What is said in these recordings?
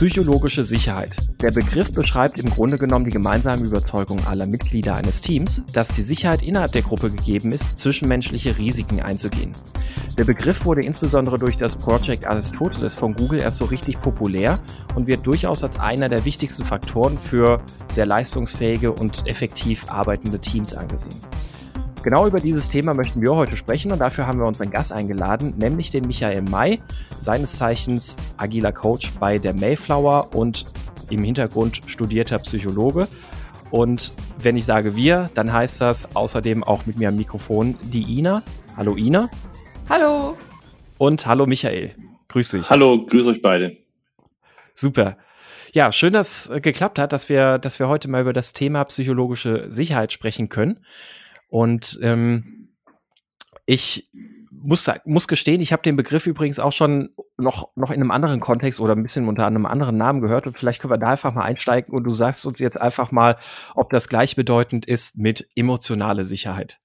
Psychologische Sicherheit. Der Begriff beschreibt im Grunde genommen die gemeinsame Überzeugung aller Mitglieder eines Teams, dass die Sicherheit innerhalb der Gruppe gegeben ist, zwischenmenschliche Risiken einzugehen. Der Begriff wurde insbesondere durch das Project Aristoteles von Google erst so richtig populär und wird durchaus als einer der wichtigsten Faktoren für sehr leistungsfähige und effektiv arbeitende Teams angesehen. Genau über dieses Thema möchten wir heute sprechen und dafür haben wir uns einen Gast eingeladen, nämlich den Michael May, seines Zeichens agiler Coach bei der Mayflower und im Hintergrund studierter Psychologe. Und wenn ich sage wir, dann heißt das außerdem auch mit mir am Mikrofon die Ina. Hallo Ina. Hallo. Und hallo Michael. Grüß dich. Hallo, grüß euch beide. Super. Ja, schön, dass es geklappt hat, dass wir, dass wir heute mal über das Thema psychologische Sicherheit sprechen können. Und ähm, ich muss, muss gestehen, ich habe den Begriff übrigens auch schon noch, noch in einem anderen Kontext oder ein bisschen unter einem anderen Namen gehört. Und vielleicht können wir da einfach mal einsteigen und du sagst uns jetzt einfach mal, ob das gleichbedeutend ist mit emotionale Sicherheit.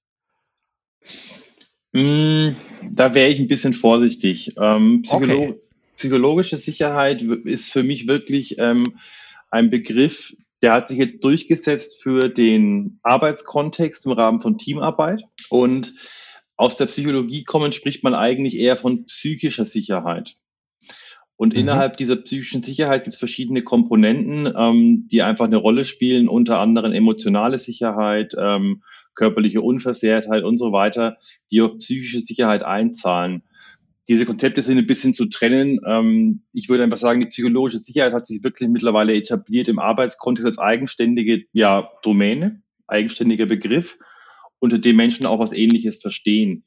Mm, da wäre ich ein bisschen vorsichtig. Ähm, Psycholo okay. Psychologische Sicherheit ist für mich wirklich ähm, ein Begriff, der hat sich jetzt durchgesetzt für den Arbeitskontext im Rahmen von Teamarbeit. Und aus der Psychologie kommend spricht man eigentlich eher von psychischer Sicherheit. Und mhm. innerhalb dieser psychischen Sicherheit gibt es verschiedene Komponenten, ähm, die einfach eine Rolle spielen, unter anderem emotionale Sicherheit, ähm, körperliche Unversehrtheit und so weiter, die auf psychische Sicherheit einzahlen diese Konzepte sind ein bisschen zu trennen. Ähm, ich würde einfach sagen, die psychologische Sicherheit hat sich wirklich mittlerweile etabliert im Arbeitskontext als eigenständige ja, Domäne, eigenständiger Begriff, unter dem Menschen auch was Ähnliches verstehen.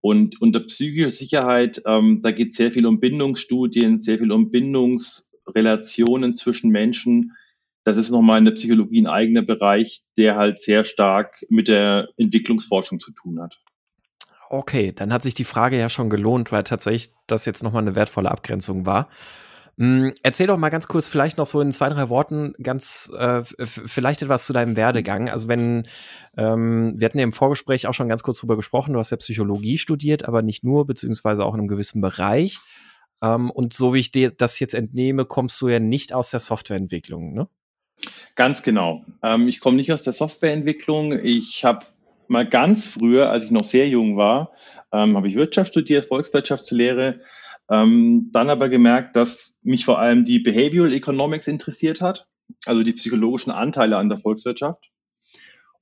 Und unter psychischer Sicherheit, ähm, da geht es sehr viel um Bindungsstudien, sehr viel um Bindungsrelationen zwischen Menschen. Das ist nochmal in der Psychologie ein eigener Bereich, der halt sehr stark mit der Entwicklungsforschung zu tun hat. Okay, dann hat sich die Frage ja schon gelohnt, weil tatsächlich das jetzt nochmal eine wertvolle Abgrenzung war. Hm, erzähl doch mal ganz kurz, vielleicht noch so in zwei, drei Worten, ganz äh, vielleicht etwas zu deinem Werdegang. Also wenn, ähm, wir hatten ja im Vorgespräch auch schon ganz kurz drüber gesprochen, du hast ja Psychologie studiert, aber nicht nur, beziehungsweise auch in einem gewissen Bereich. Ähm, und so wie ich dir das jetzt entnehme, kommst du ja nicht aus der Softwareentwicklung, ne? Ganz genau. Ähm, ich komme nicht aus der Softwareentwicklung. Ich habe mal ganz früher, als ich noch sehr jung war, ähm, habe ich Wirtschaft studiert, Volkswirtschaftslehre, ähm, dann aber gemerkt, dass mich vor allem die Behavioral Economics interessiert hat, also die psychologischen Anteile an der Volkswirtschaft.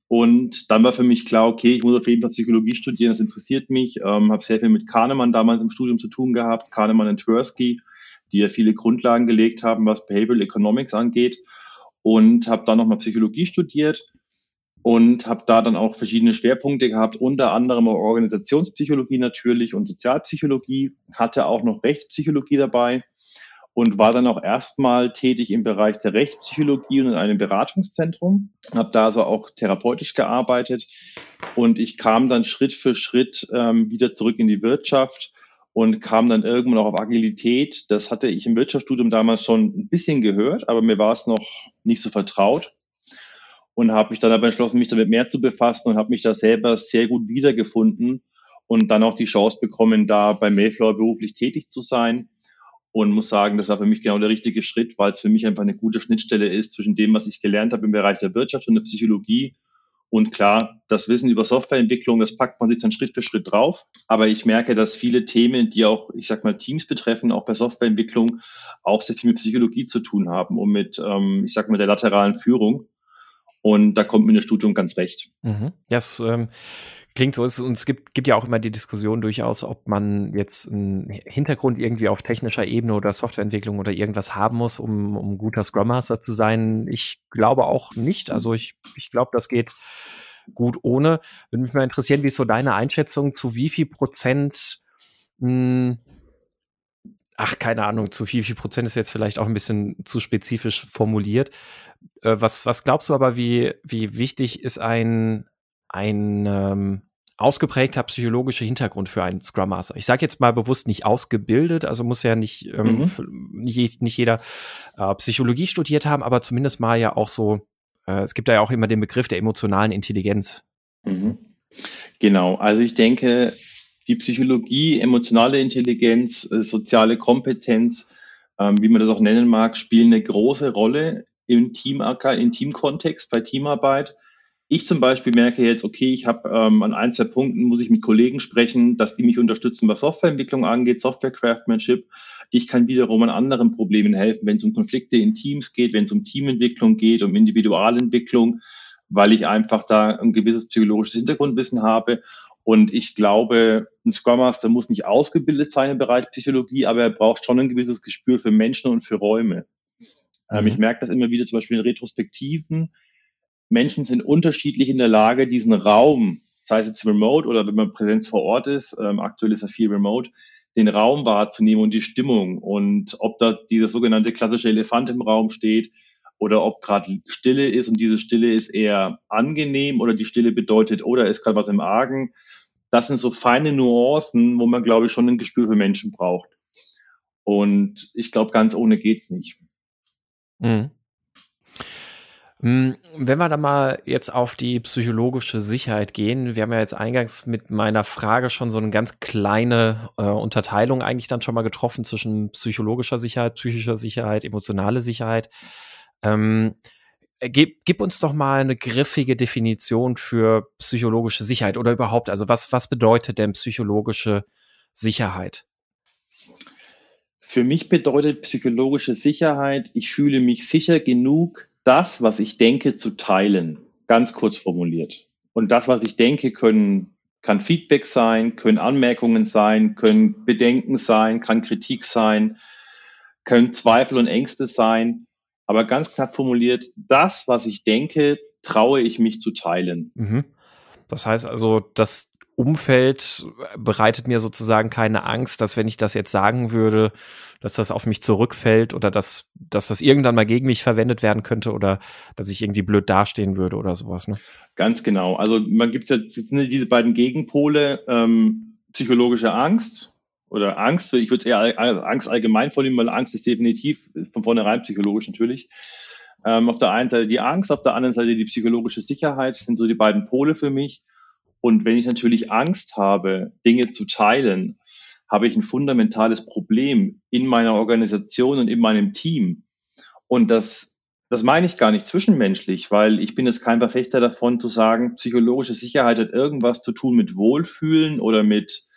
Und dann war für mich klar, okay, ich muss auf jeden Fall Psychologie studieren, das interessiert mich. Ähm, habe sehr viel mit Kahnemann damals im Studium zu tun gehabt, Kahnemann und Tversky, die ja viele Grundlagen gelegt haben, was Behavioral Economics angeht. Und habe dann nochmal Psychologie studiert und habe da dann auch verschiedene Schwerpunkte gehabt, unter anderem Organisationspsychologie natürlich und Sozialpsychologie, hatte auch noch Rechtspsychologie dabei und war dann auch erstmal tätig im Bereich der Rechtspsychologie und in einem Beratungszentrum, habe da also auch therapeutisch gearbeitet und ich kam dann Schritt für Schritt ähm, wieder zurück in die Wirtschaft und kam dann irgendwann auch auf Agilität. Das hatte ich im Wirtschaftsstudium damals schon ein bisschen gehört, aber mir war es noch nicht so vertraut und habe mich dann aber entschlossen, mich damit mehr zu befassen und habe mich da selber sehr gut wiedergefunden und dann auch die Chance bekommen, da bei Mayflower beruflich tätig zu sein. Und muss sagen, das war für mich genau der richtige Schritt, weil es für mich einfach eine gute Schnittstelle ist zwischen dem, was ich gelernt habe im Bereich der Wirtschaft und der Psychologie. Und klar, das Wissen über Softwareentwicklung, das packt man sich dann Schritt für Schritt drauf. Aber ich merke, dass viele Themen, die auch, ich sag mal, Teams betreffen, auch bei Softwareentwicklung, auch sehr viel mit Psychologie zu tun haben und mit, ähm, ich sag mal, der lateralen Führung. Und da kommt mir das Studium ganz recht. Mhm. Das ähm, klingt so. Und es gibt, gibt ja auch immer die Diskussion durchaus, ob man jetzt einen Hintergrund irgendwie auf technischer Ebene oder Softwareentwicklung oder irgendwas haben muss, um, um guter Scrum Master zu sein. Ich glaube auch nicht. Also ich, ich glaube, das geht gut ohne. Würde mich mal interessieren, wie ist so deine Einschätzung zu wie viel Prozent mh, hm, ach, keine Ahnung, zu viel, viel Prozent ist jetzt vielleicht auch ein bisschen zu spezifisch formuliert. Äh, was, was glaubst du aber, wie, wie wichtig ist ein, ein ähm, ausgeprägter psychologischer Hintergrund für einen Scrum Master? Ich sage jetzt mal bewusst nicht ausgebildet, also muss ja nicht, ähm, mhm. nicht, nicht jeder äh, Psychologie studiert haben, aber zumindest mal ja auch so, äh, es gibt da ja auch immer den Begriff der emotionalen Intelligenz. Mhm. Genau, also ich denke, die Psychologie, emotionale Intelligenz, äh, soziale Kompetenz ähm, wie man das auch nennen mag, spielen eine große Rolle im Team, im Teamkontext, bei Teamarbeit. Ich zum Beispiel merke jetzt, okay, ich habe ähm, an ein, zwei Punkten muss ich mit Kollegen sprechen, dass die mich unterstützen, was Softwareentwicklung angeht, Software-Craftsmanship. Ich kann wiederum an anderen Problemen helfen, wenn es um Konflikte in Teams geht, wenn es um Teamentwicklung geht, um Individualentwicklung, weil ich einfach da ein gewisses psychologisches Hintergrundwissen habe. Und ich glaube, ein Scrum Master muss nicht ausgebildet sein im Bereich Psychologie, aber er braucht schon ein gewisses Gespür für Menschen und für Räume. Ähm, mhm. ich merke das immer wieder zum Beispiel in Retrospektiven, Menschen sind unterschiedlich in der Lage, diesen Raum, sei es jetzt remote oder wenn man Präsenz vor Ort ist, ähm, aktuell ist er viel remote, den Raum wahrzunehmen und die Stimmung und ob da dieser sogenannte klassische Elefant im Raum steht oder ob gerade Stille ist und diese Stille ist eher angenehm oder die Stille bedeutet, oder ist gerade was im Argen. Das sind so feine Nuancen, wo man, glaube ich, schon ein Gespür für Menschen braucht. Und ich glaube, ganz ohne geht's nicht. Mhm. Hm, wenn wir da mal jetzt auf die psychologische Sicherheit gehen, wir haben ja jetzt eingangs mit meiner Frage schon so eine ganz kleine äh, Unterteilung eigentlich dann schon mal getroffen zwischen psychologischer Sicherheit, psychischer Sicherheit, emotionale Sicherheit. Ähm, gib, gib uns doch mal eine griffige Definition für psychologische Sicherheit oder überhaupt, also was, was bedeutet denn psychologische Sicherheit? Für mich bedeutet psychologische Sicherheit, ich fühle mich sicher genug, das, was ich denke, zu teilen. Ganz kurz formuliert. Und das, was ich denke, können, kann Feedback sein, können Anmerkungen sein, können Bedenken sein, kann Kritik sein, können Zweifel und Ängste sein. Aber ganz knapp formuliert, das, was ich denke, traue ich mich zu teilen. Mhm. Das heißt also, dass Umfeld bereitet mir sozusagen keine Angst, dass wenn ich das jetzt sagen würde, dass das auf mich zurückfällt oder dass, dass das irgendwann mal gegen mich verwendet werden könnte oder dass ich irgendwie blöd dastehen würde oder sowas. Ne? Ganz genau. Also man gibt jetzt, jetzt diese beiden Gegenpole, ähm, psychologische Angst oder Angst, ich würde es eher Angst allgemein vornehmen, weil Angst ist definitiv von vornherein psychologisch natürlich. Ähm, auf der einen Seite die Angst, auf der anderen Seite die psychologische Sicherheit sind so die beiden Pole für mich. Und wenn ich natürlich Angst habe, Dinge zu teilen, habe ich ein fundamentales Problem in meiner Organisation und in meinem Team. Und das, das meine ich gar nicht zwischenmenschlich, weil ich bin jetzt kein Verfechter davon zu sagen, psychologische Sicherheit hat irgendwas zu tun mit Wohlfühlen oder mit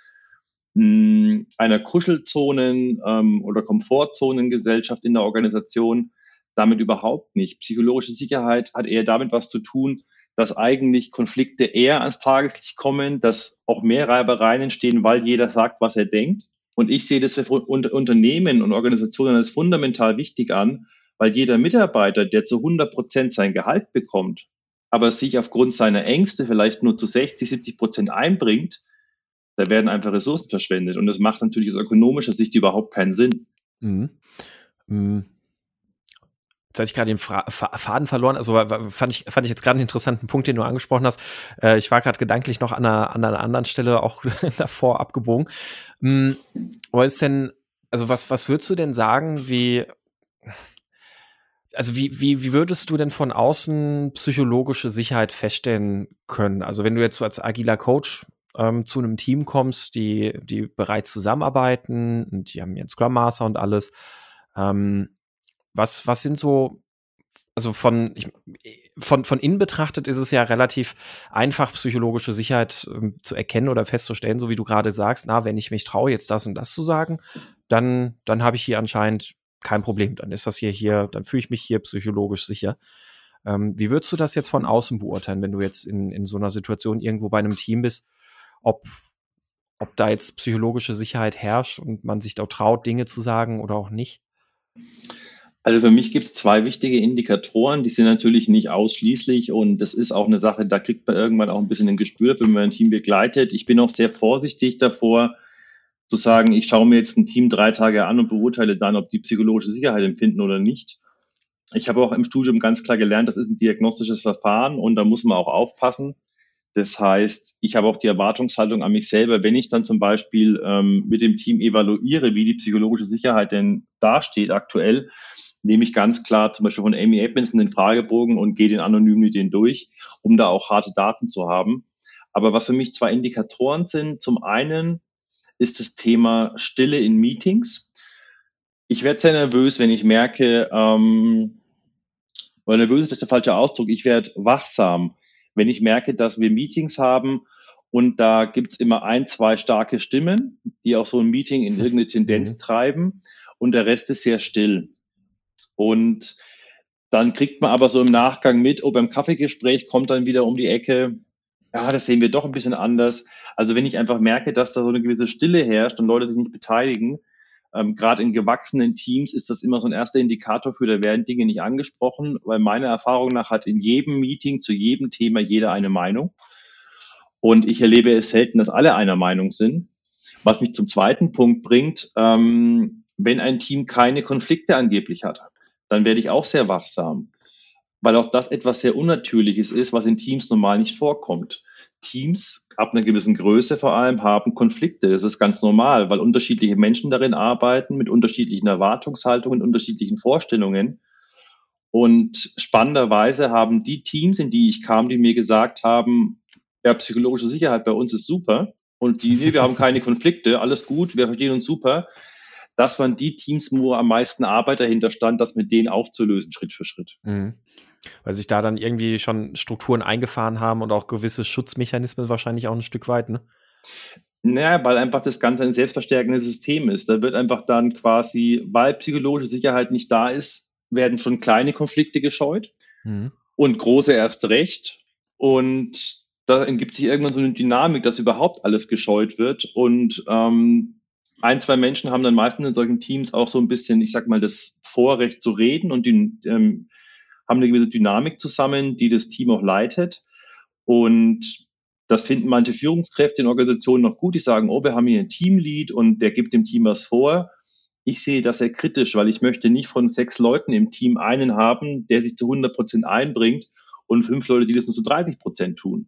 mh, einer Kuschelzonen- ähm, oder Komfortzonengesellschaft in der Organisation. Damit überhaupt nicht. Psychologische Sicherheit hat eher damit was zu tun, dass eigentlich Konflikte eher ans Tageslicht kommen, dass auch mehr Reibereien entstehen, weil jeder sagt, was er denkt. Und ich sehe das für Unternehmen und Organisationen als fundamental wichtig an, weil jeder Mitarbeiter, der zu 100 Prozent sein Gehalt bekommt, aber sich aufgrund seiner Ängste vielleicht nur zu 60, 70 Prozent einbringt, da werden einfach Ressourcen verschwendet. Und das macht natürlich aus ökonomischer Sicht überhaupt keinen Sinn. Mhm. Mhm. Jetzt hatte ich gerade den Fra Faden verloren. Also fand ich, fand ich jetzt gerade einen interessanten Punkt, den du angesprochen hast. Äh, ich war gerade gedanklich noch an einer, an einer anderen Stelle auch davor abgebogen. Mhm. Aber ist denn, also was, was würdest du denn sagen, wie, also wie, wie, wie würdest du denn von außen psychologische Sicherheit feststellen können? Also wenn du jetzt so als agiler Coach ähm, zu einem Team kommst, die, die bereits zusammenarbeiten und die haben ihren Scrum Master und alles, ähm, was, was sind so, also von, ich, von, von innen betrachtet ist es ja relativ einfach, psychologische Sicherheit ähm, zu erkennen oder festzustellen, so wie du gerade sagst, na, wenn ich mich traue, jetzt das und das zu sagen, dann, dann habe ich hier anscheinend kein Problem. Dann ist das hier, hier, dann fühle ich mich hier psychologisch sicher. Ähm, wie würdest du das jetzt von außen beurteilen, wenn du jetzt in, in so einer Situation irgendwo bei einem Team bist, ob, ob da jetzt psychologische Sicherheit herrscht und man sich da traut, Dinge zu sagen oder auch nicht? Also für mich gibt es zwei wichtige Indikatoren, die sind natürlich nicht ausschließlich und das ist auch eine Sache, da kriegt man irgendwann auch ein bisschen ein Gespür, wenn man ein Team begleitet. Ich bin auch sehr vorsichtig davor, zu sagen, ich schaue mir jetzt ein Team drei Tage an und beurteile dann, ob die psychologische Sicherheit empfinden oder nicht. Ich habe auch im Studium ganz klar gelernt, das ist ein diagnostisches Verfahren und da muss man auch aufpassen. Das heißt, ich habe auch die Erwartungshaltung an mich selber, wenn ich dann zum Beispiel ähm, mit dem Team evaluiere, wie die psychologische Sicherheit denn dasteht aktuell, nehme ich ganz klar zum Beispiel von Amy Edmondson den Fragebogen und gehe den anonym mit denen durch, um da auch harte Daten zu haben. Aber was für mich zwei Indikatoren sind, zum einen ist das Thema Stille in Meetings. ich werde sehr nervös, wenn ich merke, ähm, oder nervös ist der falsche Ausdruck, ich werde wachsam, wenn ich merke, dass wir Meetings haben und da gibt's immer ein, zwei starke Stimmen, die auch so ein Meeting in irgendeine Tendenz mhm. treiben und der Rest ist sehr still. Und dann kriegt man aber so im Nachgang mit, oh, beim Kaffeegespräch kommt dann wieder um die Ecke, ja, das sehen wir doch ein bisschen anders. Also wenn ich einfach merke, dass da so eine gewisse Stille herrscht und Leute sich nicht beteiligen, ähm, gerade in gewachsenen Teams ist das immer so ein erster Indikator für, da werden Dinge nicht angesprochen, weil meiner Erfahrung nach hat in jedem Meeting zu jedem Thema jeder eine Meinung. Und ich erlebe es selten, dass alle einer Meinung sind. Was mich zum zweiten Punkt bringt, ähm, wenn ein Team keine Konflikte angeblich hat, dann werde ich auch sehr wachsam, weil auch das etwas sehr Unnatürliches ist, was in Teams normal nicht vorkommt. Teams ab einer gewissen Größe vor allem haben Konflikte. Das ist ganz normal, weil unterschiedliche Menschen darin arbeiten mit unterschiedlichen Erwartungshaltungen, unterschiedlichen Vorstellungen. Und spannenderweise haben die Teams, in die ich kam, die mir gesagt haben, ja, psychologische Sicherheit bei uns ist super und die, nee, wir haben keine Konflikte, alles gut, wir verstehen uns super. Das waren die Teams, wo am meisten Arbeit dahinter stand, das mit denen aufzulösen, Schritt für Schritt. Mhm. Weil sich da dann irgendwie schon Strukturen eingefahren haben und auch gewisse Schutzmechanismen wahrscheinlich auch ein Stück weit, ne? Naja, weil einfach das Ganze ein selbstverstärkendes System ist. Da wird einfach dann quasi, weil psychologische Sicherheit nicht da ist, werden schon kleine Konflikte gescheut mhm. und große erst recht. Und da ergibt sich irgendwann so eine Dynamik, dass überhaupt alles gescheut wird. Und ähm, ein, zwei Menschen haben dann meistens in solchen Teams auch so ein bisschen, ich sag mal, das Vorrecht zu reden und die, ähm, haben eine gewisse Dynamik zusammen, die das Team auch leitet. Und das finden manche Führungskräfte in Organisationen noch gut. Die sagen, oh, wir haben hier ein Teamlead und der gibt dem Team was vor. Ich sehe das sehr kritisch, weil ich möchte nicht von sechs Leuten im Team einen haben, der sich zu 100 Prozent einbringt und fünf Leute, die das nur zu 30 Prozent tun.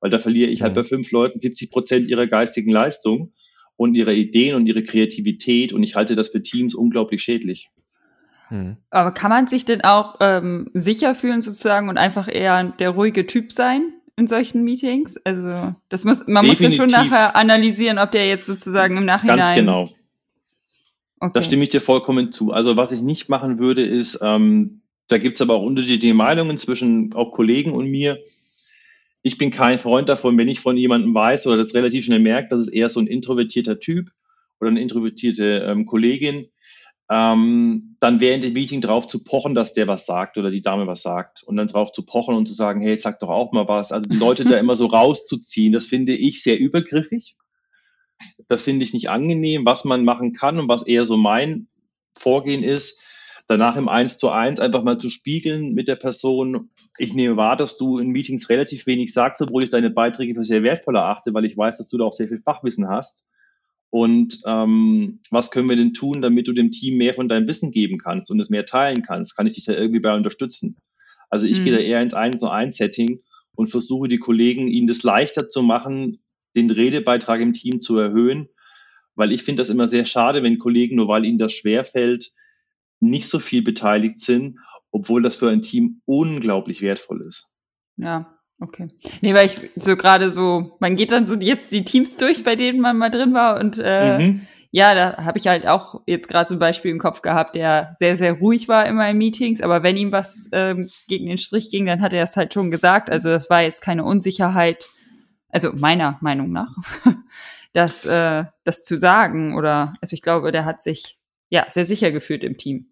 Weil da verliere ich halt bei fünf Leuten 70 Prozent ihrer geistigen Leistung und ihrer Ideen und ihrer Kreativität. Und ich halte das für Teams unglaublich schädlich. Hm. Aber kann man sich denn auch ähm, sicher fühlen sozusagen und einfach eher der ruhige Typ sein in solchen Meetings? Also das muss man Definitiv. muss ja schon nachher analysieren, ob der jetzt sozusagen im Nachhinein. Ganz genau. Okay. Da stimme ich dir vollkommen zu. Also was ich nicht machen würde, ist, ähm, da gibt es aber auch unterschiedliche Meinungen zwischen auch Kollegen und mir. Ich bin kein Freund davon, wenn ich von jemandem weiß oder das relativ schnell merkt, dass es eher so ein introvertierter Typ oder eine introvertierte ähm, Kollegin, ähm, dann während dem Meeting drauf zu pochen, dass der was sagt oder die Dame was sagt und dann drauf zu pochen und zu sagen, hey, sag doch auch mal was. Also die Leute da immer so rauszuziehen, das finde ich sehr übergriffig. Das finde ich nicht angenehm, was man machen kann und was eher so mein Vorgehen ist, danach im Eins zu eins einfach mal zu spiegeln mit der Person. Ich nehme wahr, dass du in Meetings relativ wenig sagst, obwohl ich deine Beiträge für sehr wertvoll erachte, weil ich weiß, dass du da auch sehr viel Fachwissen hast und ähm, was können wir denn tun, damit du dem Team mehr von deinem Wissen geben kannst und es mehr teilen kannst? Kann ich dich da irgendwie bei unterstützen? Also ich mhm. gehe da eher ins 1 zu 1 Setting und versuche die Kollegen, ihnen das leichter zu machen, den Redebeitrag im Team zu erhöhen, weil ich finde das immer sehr schade, wenn Kollegen, nur weil ihnen das schwerfällt, nicht so viel beteiligt sind, obwohl das für ein Team unglaublich wertvoll ist. Ja, Okay. Nee, weil ich so gerade so, man geht dann so jetzt die Teams durch, bei denen man mal drin war und äh, mhm. ja, da habe ich halt auch jetzt gerade so ein Beispiel im Kopf gehabt, der sehr, sehr ruhig war immer in Meetings, aber wenn ihm was ähm, gegen den Strich ging, dann hat er es halt schon gesagt. Also das war jetzt keine Unsicherheit, also meiner Meinung nach, das, äh, das zu sagen oder, also ich glaube, der hat sich ja sehr sicher gefühlt im Team.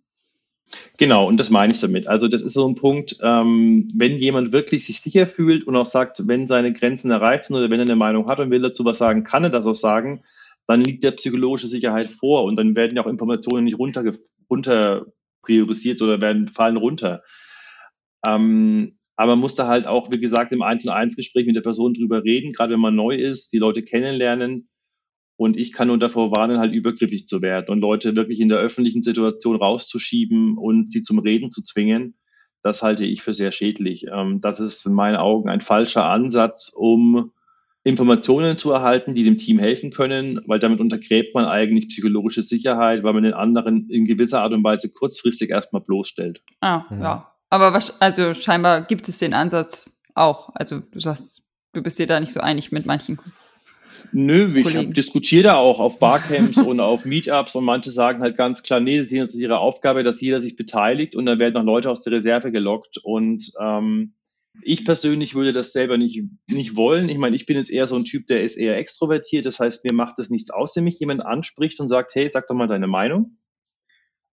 Genau, und das meine ich damit. Also das ist so ein Punkt, ähm, wenn jemand wirklich sich sicher fühlt und auch sagt, wenn seine Grenzen erreicht sind oder wenn er eine Meinung hat und will dazu was sagen, kann er das auch sagen, dann liegt der psychologische Sicherheit vor und dann werden ja auch Informationen nicht runter, runter priorisiert oder werden fallen runter. Ähm, aber man muss da halt auch, wie gesagt, im 1 1 Gespräch mit der Person drüber reden, gerade wenn man neu ist, die Leute kennenlernen und ich kann nur davor warnen, halt übergriffig zu werden und Leute wirklich in der öffentlichen Situation rauszuschieben und sie zum Reden zu zwingen. Das halte ich für sehr schädlich. Ähm, das ist in meinen Augen ein falscher Ansatz, um Informationen zu erhalten, die dem Team helfen können, weil damit untergräbt man eigentlich psychologische Sicherheit, weil man den anderen in gewisser Art und Weise kurzfristig erstmal bloßstellt. Ah, ja. ja. Aber was, also scheinbar gibt es den Ansatz auch. Also du sagst, du bist dir da nicht so einig mit manchen Nö, ich diskutiere da auch auf Barcamps und auf Meetups und manche sagen halt ganz klar, nee, sie sehen es ihre Aufgabe, dass jeder sich beteiligt und dann werden noch Leute aus der Reserve gelockt und ähm, ich persönlich würde das selber nicht, nicht wollen. Ich meine, ich bin jetzt eher so ein Typ, der ist eher extrovertiert. Das heißt, mir macht es nichts aus, wenn mich jemand anspricht und sagt, hey, sag doch mal deine Meinung.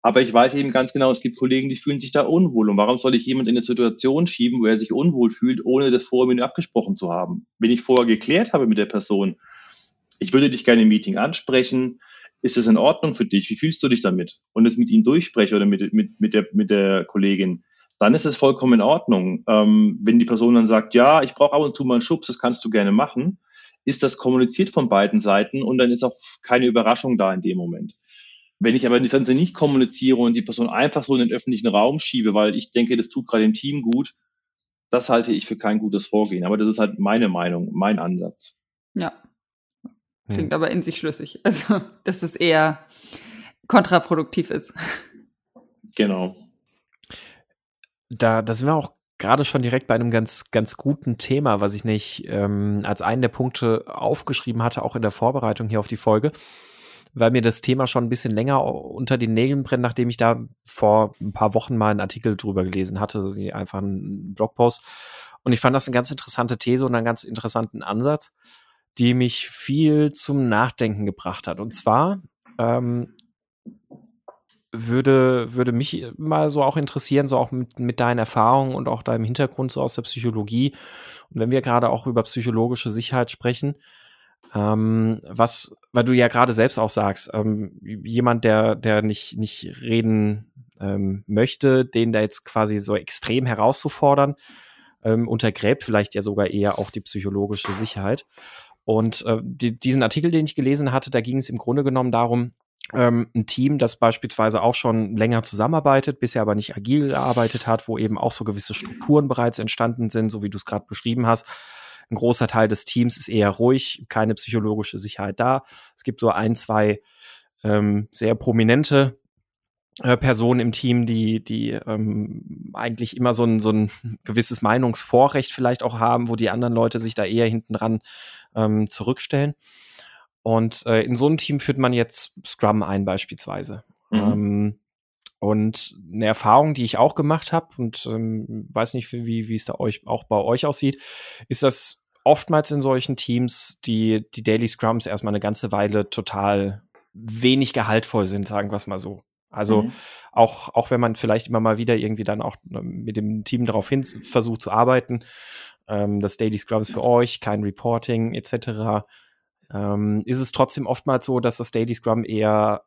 Aber ich weiß eben ganz genau, es gibt Kollegen, die fühlen sich da unwohl. Und warum soll ich jemand in eine Situation schieben, wo er sich unwohl fühlt, ohne das vorher mit ihm abgesprochen zu haben? Wenn ich vorher geklärt habe mit der Person, ich würde dich gerne im Meeting ansprechen, ist es in Ordnung für dich? Wie fühlst du dich damit? Und es mit ihm durchspreche oder mit, mit, mit, der, mit der Kollegin, dann ist es vollkommen in Ordnung. Ähm, wenn die Person dann sagt, ja, ich brauche ab und zu mal einen Schubs, das kannst du gerne machen, ist das kommuniziert von beiden Seiten und dann ist auch keine Überraschung da in dem Moment. Wenn ich aber das Ganze nicht kommuniziere und die Person einfach so in den öffentlichen Raum schiebe, weil ich denke, das tut gerade dem Team gut, das halte ich für kein gutes Vorgehen. Aber das ist halt meine Meinung, mein Ansatz. Ja. Klingt hm. aber in sich schlüssig. Also, dass es eher kontraproduktiv ist. Genau da, da sind wir auch gerade schon direkt bei einem ganz, ganz guten Thema, was ich nicht ähm, als einen der Punkte aufgeschrieben hatte, auch in der Vorbereitung hier auf die Folge, weil mir das Thema schon ein bisschen länger unter den Nägeln brennt, nachdem ich da vor ein paar Wochen mal einen Artikel drüber gelesen hatte, also einfach einen Blogpost. Und ich fand das eine ganz interessante These und einen ganz interessanten Ansatz, die mich viel zum Nachdenken gebracht hat. Und zwar ähm, würde, würde mich mal so auch interessieren, so auch mit, mit deinen Erfahrungen und auch deinem Hintergrund so aus der Psychologie. Und wenn wir gerade auch über psychologische Sicherheit sprechen, ähm, was, weil du ja gerade selbst auch sagst, ähm, jemand, der, der nicht, nicht reden ähm, möchte, den da jetzt quasi so extrem herauszufordern, ähm, untergräbt vielleicht ja sogar eher auch die psychologische Sicherheit. Und äh, die, diesen Artikel, den ich gelesen hatte, da ging es im Grunde genommen darum, ähm, ein Team, das beispielsweise auch schon länger zusammenarbeitet, bisher aber nicht agil gearbeitet hat, wo eben auch so gewisse Strukturen bereits entstanden sind, so wie du es gerade beschrieben hast. Ein großer Teil des Teams ist eher ruhig, keine psychologische Sicherheit da. Es gibt so ein, zwei ähm, sehr prominente äh, Personen im Team, die, die ähm, eigentlich immer so ein, so ein gewisses Meinungsvorrecht vielleicht auch haben, wo die anderen Leute sich da eher hinten dran ähm, zurückstellen. Und äh, in so einem Team führt man jetzt Scrum ein beispielsweise. Mhm. Ähm, und eine Erfahrung, die ich auch gemacht habe und ähm, weiß nicht, wie, wie es da euch auch bei euch aussieht, ist, dass oftmals in solchen Teams die, die Daily Scrums erstmal eine ganze Weile total wenig gehaltvoll sind, sagen wir es mal so. Also mhm. auch, auch wenn man vielleicht immer mal wieder irgendwie dann auch ähm, mit dem Team darauf hin versucht zu arbeiten, ähm, das Daily Scrum ist für euch, kein Reporting etc ähm, ist es trotzdem oftmals so, dass das Daily Scrum eher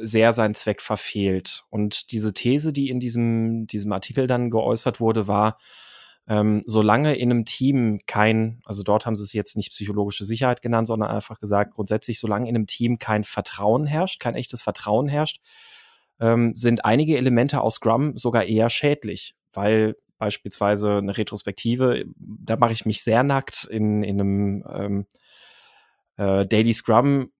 sehr seinen Zweck verfehlt. Und diese These, die in diesem, diesem Artikel dann geäußert wurde, war, ähm, solange in einem Team kein, also dort haben sie es jetzt nicht psychologische Sicherheit genannt, sondern einfach gesagt, grundsätzlich, solange in einem Team kein Vertrauen herrscht, kein echtes Vertrauen herrscht, ähm, sind einige Elemente aus Scrum sogar eher schädlich, weil beispielsweise eine Retrospektive, da mache ich mich sehr nackt in, in einem ähm, äh, Daily Scrum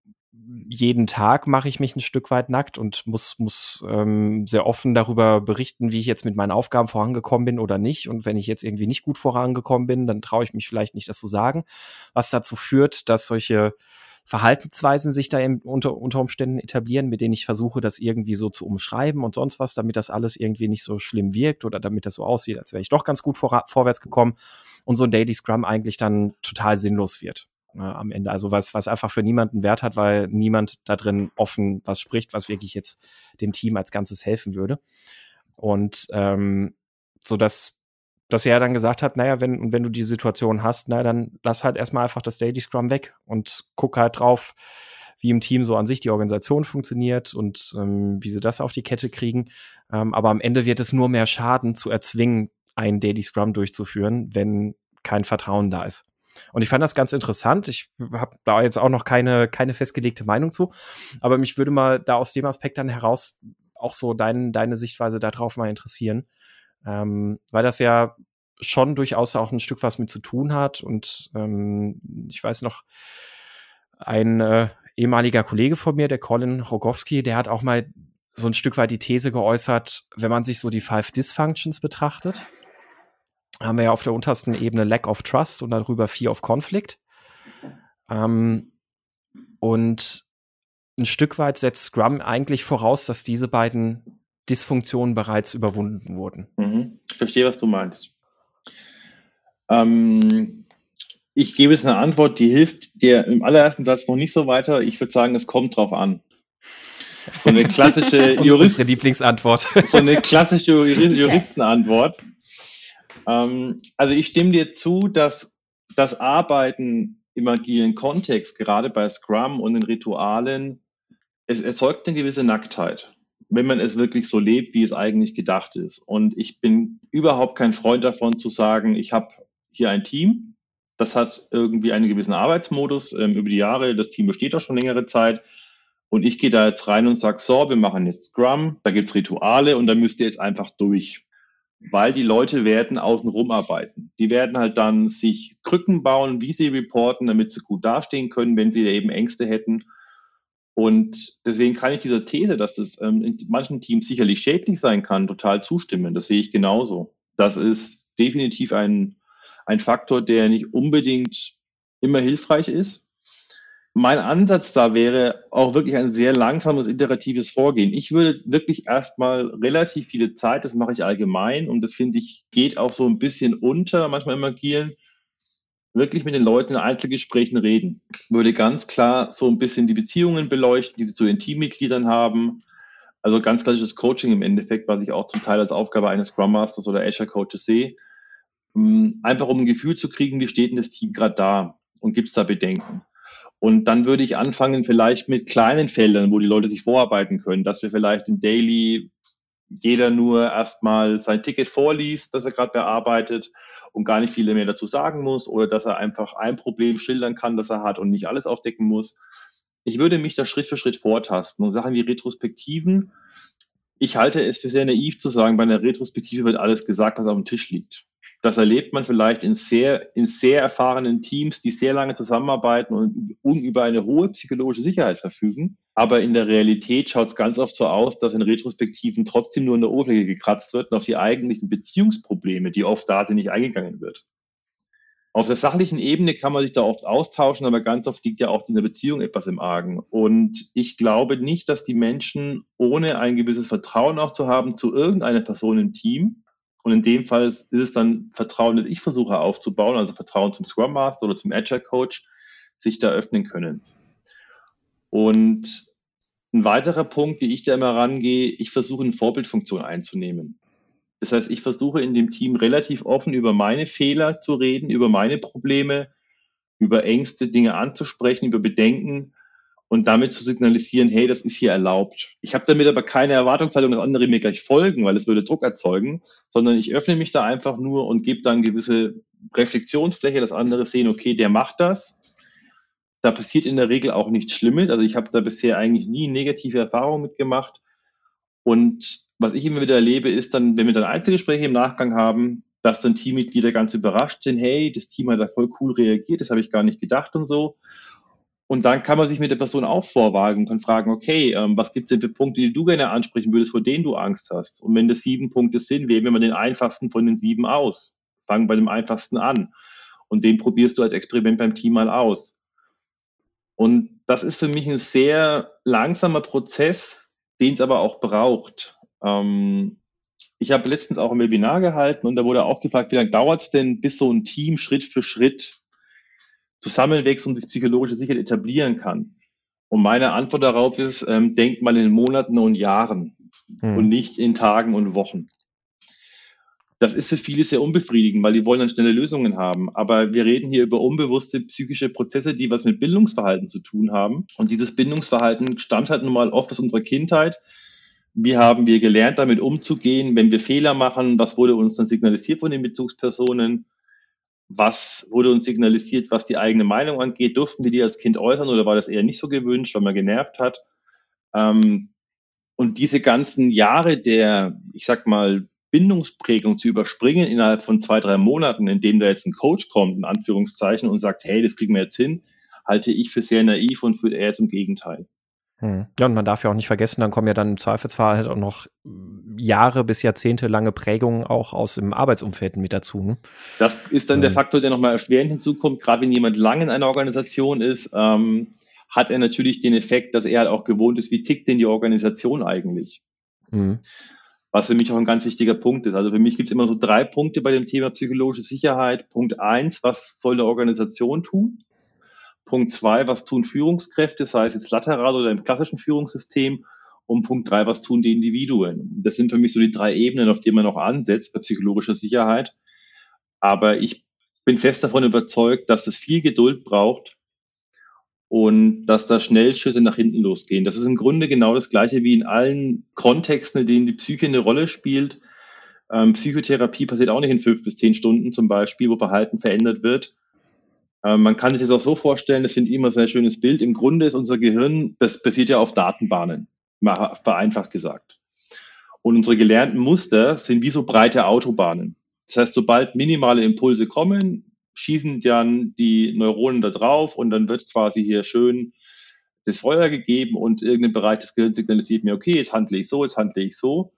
jeden Tag mache ich mich ein Stück weit nackt und muss, muss ähm, sehr offen darüber berichten, wie ich jetzt mit meinen Aufgaben vorangekommen bin oder nicht. Und wenn ich jetzt irgendwie nicht gut vorangekommen bin, dann traue ich mich vielleicht nicht, das zu sagen. Was dazu führt, dass solche Verhaltensweisen sich da unter, unter Umständen etablieren, mit denen ich versuche, das irgendwie so zu umschreiben und sonst was, damit das alles irgendwie nicht so schlimm wirkt oder damit das so aussieht, als wäre ich doch ganz gut vor, vorwärts gekommen und so ein Daily Scrum eigentlich dann total sinnlos wird ne, am Ende. Also was, was einfach für niemanden Wert hat, weil niemand da drin offen was spricht, was wirklich jetzt dem Team als Ganzes helfen würde. Und ähm, so dass dass er dann gesagt hat, naja, wenn, wenn du die Situation hast, na, dann lass halt erstmal einfach das Daily Scrum weg und guck halt drauf, wie im Team so an sich die Organisation funktioniert und ähm, wie sie das auf die Kette kriegen. Ähm, aber am Ende wird es nur mehr schaden, zu erzwingen, ein Daily Scrum durchzuführen, wenn kein Vertrauen da ist. Und ich fand das ganz interessant. Ich habe da jetzt auch noch keine, keine festgelegte Meinung zu. Aber mich würde mal da aus dem Aspekt dann heraus auch so dein, deine Sichtweise darauf mal interessieren. Ähm, weil das ja schon durchaus auch ein Stück was mit zu tun hat. Und ähm, ich weiß noch, ein äh, ehemaliger Kollege von mir, der Colin Rogowski, der hat auch mal so ein Stück weit die These geäußert, wenn man sich so die Five Dysfunctions betrachtet, haben wir ja auf der untersten Ebene Lack of Trust und darüber Fear of Conflict. Ähm, Und ein Stück weit setzt Scrum eigentlich voraus, dass diese beiden Dysfunktionen bereits überwunden wurden. Mhm. Ich verstehe, was du meinst. Ähm, ich gebe jetzt eine Antwort, die hilft dir im allerersten Satz noch nicht so weiter. Ich würde sagen, es kommt drauf an. So eine klassische Jurist unsere Lieblingsantwort. So eine klassische Juristenantwort. Ähm, also ich stimme dir zu, dass das Arbeiten im agilen Kontext, gerade bei Scrum und den Ritualen, es erzeugt eine gewisse Nacktheit, wenn man es wirklich so lebt, wie es eigentlich gedacht ist. Und ich bin überhaupt kein Freund davon zu sagen, ich habe hier ein Team, das hat irgendwie einen gewissen Arbeitsmodus ähm, über die Jahre, das Team besteht auch schon längere Zeit. Und ich gehe da jetzt rein und sage, so, wir machen jetzt Scrum, da gibt's Rituale und da müsst ihr jetzt einfach durch weil die Leute werden außenrum arbeiten. Die werden halt dann sich Krücken bauen, wie sie reporten, damit sie gut dastehen können, wenn sie eben Ängste hätten. Und deswegen kann ich dieser These, dass das ähm, in manchen Teams sicherlich schädlich sein kann, total zustimmen. Das sehe ich genauso. Das ist definitiv ein, ein Faktor, der nicht unbedingt immer hilfreich ist mein Ansatz da wäre auch wirklich ein sehr langsames, iteratives Vorgehen. Ich würde wirklich erstmal relativ viele Zeit, das mache ich allgemein und das finde ich geht auch so ein bisschen unter, manchmal im Agilen, wirklich mit den Leuten in Einzelgesprächen reden. Würde ganz klar so ein bisschen die Beziehungen beleuchten, die sie zu den Teammitgliedern haben. Also ganz klassisches Coaching im Endeffekt, was ich auch zum Teil als Aufgabe eines Scrum Masters oder Azure Coaches sehe. Hm, einfach um ein Gefühl zu kriegen, wie steht denn das Team gerade da und gibt es da Bedenken. Und dann würde ich anfangen vielleicht mit kleinen Feldern, wo die Leute sich vorarbeiten können, dass wir vielleicht in Daily jeder nur erstmal sein Ticket vorliest, das er gerade bearbeitet und gar nicht viele mehr dazu sagen muss oder dass er einfach ein Problem schildern kann, das er hat und nicht alles aufdecken muss. Ich würde mich da Schritt für Schritt vortasten und Sachen wie Retrospektiven. Ich halte es für sehr naiv zu sagen, bei einer Retrospektive wird alles gesagt, was auf dem Tisch liegt. Das erlebt man vielleicht in sehr, in sehr erfahrenen Teams, die sehr lange zusammenarbeiten und, und über eine hohe psychologische Sicherheit verfügen. Aber in der Realität schaut es ganz oft so aus, dass in Retrospektiven trotzdem nur in der Oberfläche gekratzt wird und auf die eigentlichen Beziehungsprobleme, die oft da sind, nicht eingegangen wird. Auf der sachlichen Ebene kann man sich da oft austauschen, aber ganz oft liegt ja auch in der Beziehung etwas im Argen. Und ich glaube nicht, dass die Menschen, ohne ein gewisses Vertrauen auch zu haben zu irgendeiner Person im Team, und in dem Fall ist es dann Vertrauen, das ich versuche aufzubauen, also Vertrauen zum Scrum Master oder zum Agile Coach, sich da öffnen können. Und ein weiterer Punkt, wie ich da immer rangehe, ich versuche eine Vorbildfunktion einzunehmen. Das heißt, ich versuche in dem Team relativ offen über meine Fehler zu reden, über meine Probleme, über Ängste, Dinge anzusprechen, über Bedenken und damit zu signalisieren, hey, das ist hier erlaubt. Ich habe damit aber keine Erwartungshaltung, dass andere mir gleich folgen, weil es würde Druck erzeugen, sondern ich öffne mich da einfach nur und gebe dann gewisse Reflexionsfläche, dass andere sehen, okay, der macht das. Da passiert in der Regel auch nichts Schlimmes. Also ich habe da bisher eigentlich nie negative Erfahrungen mitgemacht. Und was ich immer wieder erlebe, ist dann, wenn wir dann Einzelgespräche im Nachgang haben, dass dann Teammitglieder ganz überrascht sind, hey, das Team hat da voll cool reagiert, das habe ich gar nicht gedacht und so. Und dann kann man sich mit der Person auch vorwagen und kann fragen, okay, ähm, was gibt es denn für Punkte, die du gerne ansprechen würdest, vor denen du Angst hast? Und wenn das sieben Punkte sind, wählen wir mal den einfachsten von den sieben aus. Fangen bei dem einfachsten an. Und den probierst du als Experiment beim Team mal aus. Und das ist für mich ein sehr langsamer Prozess, den es aber auch braucht. Ähm, ich habe letztens auch ein Webinar gehalten und da wurde auch gefragt, wie lange dauert es denn, bis so ein Team Schritt für Schritt zusammenwächst und sich psychologische Sicherheit etablieren kann? Und meine Antwort darauf ist, ähm, denkt mal in Monaten und Jahren hm. und nicht in Tagen und Wochen. Das ist für viele sehr unbefriedigend, weil die wollen dann schnelle Lösungen haben. Aber wir reden hier über unbewusste psychische Prozesse, die was mit Bindungsverhalten zu tun haben. Und dieses Bindungsverhalten stammt halt nun mal oft aus unserer Kindheit. Wie haben wir gelernt, damit umzugehen, wenn wir Fehler machen? Was wurde uns dann signalisiert von den Bezugspersonen? was wurde uns signalisiert, was die eigene Meinung angeht? Durften wir die als Kind äußern oder war das eher nicht so gewünscht, weil man genervt hat? Ähm, und diese ganzen Jahre der, ich sag mal, Bindungsprägung zu überspringen innerhalb von zwei, drei Monaten, in denen da jetzt ein Coach kommt, in Anführungszeichen, und sagt, hey, das kriegen wir jetzt hin, halte ich für sehr naiv und für eher zum Gegenteil. Hm. Ja, und man darf ja auch nicht vergessen, dann kommen ja dann im Zweifelsfall halt auch noch Jahre bis Jahrzehnte lange Prägungen auch aus dem Arbeitsumfeld mit dazu. Ne? Das ist dann ähm. der Faktor, der nochmal erschwerend hinzukommt, gerade wenn jemand lange in einer Organisation ist, ähm, hat er natürlich den Effekt, dass er halt auch gewohnt ist, wie tickt denn die Organisation eigentlich? Mhm. Was für mich auch ein ganz wichtiger Punkt ist. Also für mich gibt es immer so drei Punkte bei dem Thema psychologische Sicherheit. Punkt eins, was soll eine Organisation tun? Punkt zwei, was tun Führungskräfte, sei es jetzt lateral oder im klassischen Führungssystem? Und Punkt drei, was tun die Individuen? Das sind für mich so die drei Ebenen, auf denen man noch ansetzt bei psychologischer Sicherheit. Aber ich bin fest davon überzeugt, dass es viel Geduld braucht und dass da Schnellschüsse nach hinten losgehen. Das ist im Grunde genau das Gleiche wie in allen Kontexten, in denen die Psyche eine Rolle spielt. Ähm, Psychotherapie passiert auch nicht in fünf bis zehn Stunden zum Beispiel, wo Verhalten verändert wird. Ähm, man kann sich das auch so vorstellen, das finde ich immer ein sehr schönes Bild. Im Grunde ist unser Gehirn, das basiert ja auf Datenbahnen, mal vereinfacht gesagt. Und unsere gelernten Muster sind wie so breite Autobahnen. Das heißt, sobald minimale Impulse kommen, schießen dann die Neuronen da drauf und dann wird quasi hier schön das Feuer gegeben und irgendein Bereich des Gehirns signalisiert mir, okay, jetzt handle ich so, jetzt handle ich so.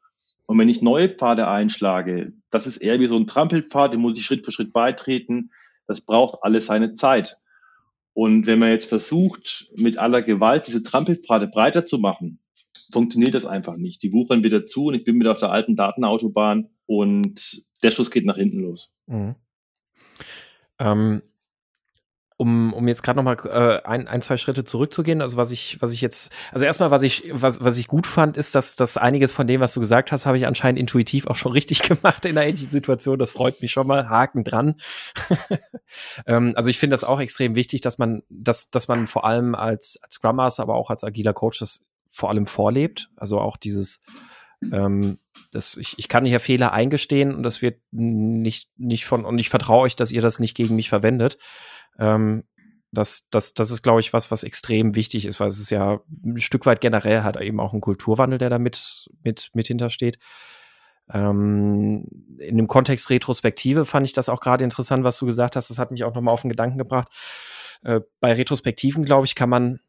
Und wenn ich neue Pfade einschlage, das ist eher wie so ein Trampelpfad, den muss ich Schritt für Schritt beitreten. Das braucht alles seine Zeit. Und wenn man jetzt versucht, mit aller Gewalt diese Trampelpfade breiter zu machen, funktioniert das einfach nicht. Die wuchern wieder zu und ich bin wieder auf der alten Datenautobahn und der Schuss geht nach hinten los. Mhm. Ähm, um, um jetzt gerade noch mal äh, ein, ein, zwei Schritte zurückzugehen, also was ich, was ich jetzt, also erstmal, was ich, was, was ich gut fand, ist, dass, dass einiges von dem, was du gesagt hast, habe ich anscheinend intuitiv auch schon richtig gemacht in einer ähnlichen Situation. Das freut mich schon mal. Haken dran. ähm, also ich finde das auch extrem wichtig, dass man, dass, dass man vor allem als, als Scrum Master, aber auch als agiler Coach das vor allem vorlebt. Also auch dieses, ähm, das, ich, ich kann hier Fehler eingestehen und das wird nicht, nicht von, und ich vertraue euch, dass ihr das nicht gegen mich verwendet. Ähm, das, das, das ist, glaube ich, was, was extrem wichtig ist, weil es ist ja ein Stück weit generell hat eben auch ein Kulturwandel, der da mit, mit, mit hintersteht. Ähm, in dem Kontext Retrospektive fand ich das auch gerade interessant, was du gesagt hast. Das hat mich auch nochmal auf den Gedanken gebracht. Äh, bei Retrospektiven, glaube ich, kann man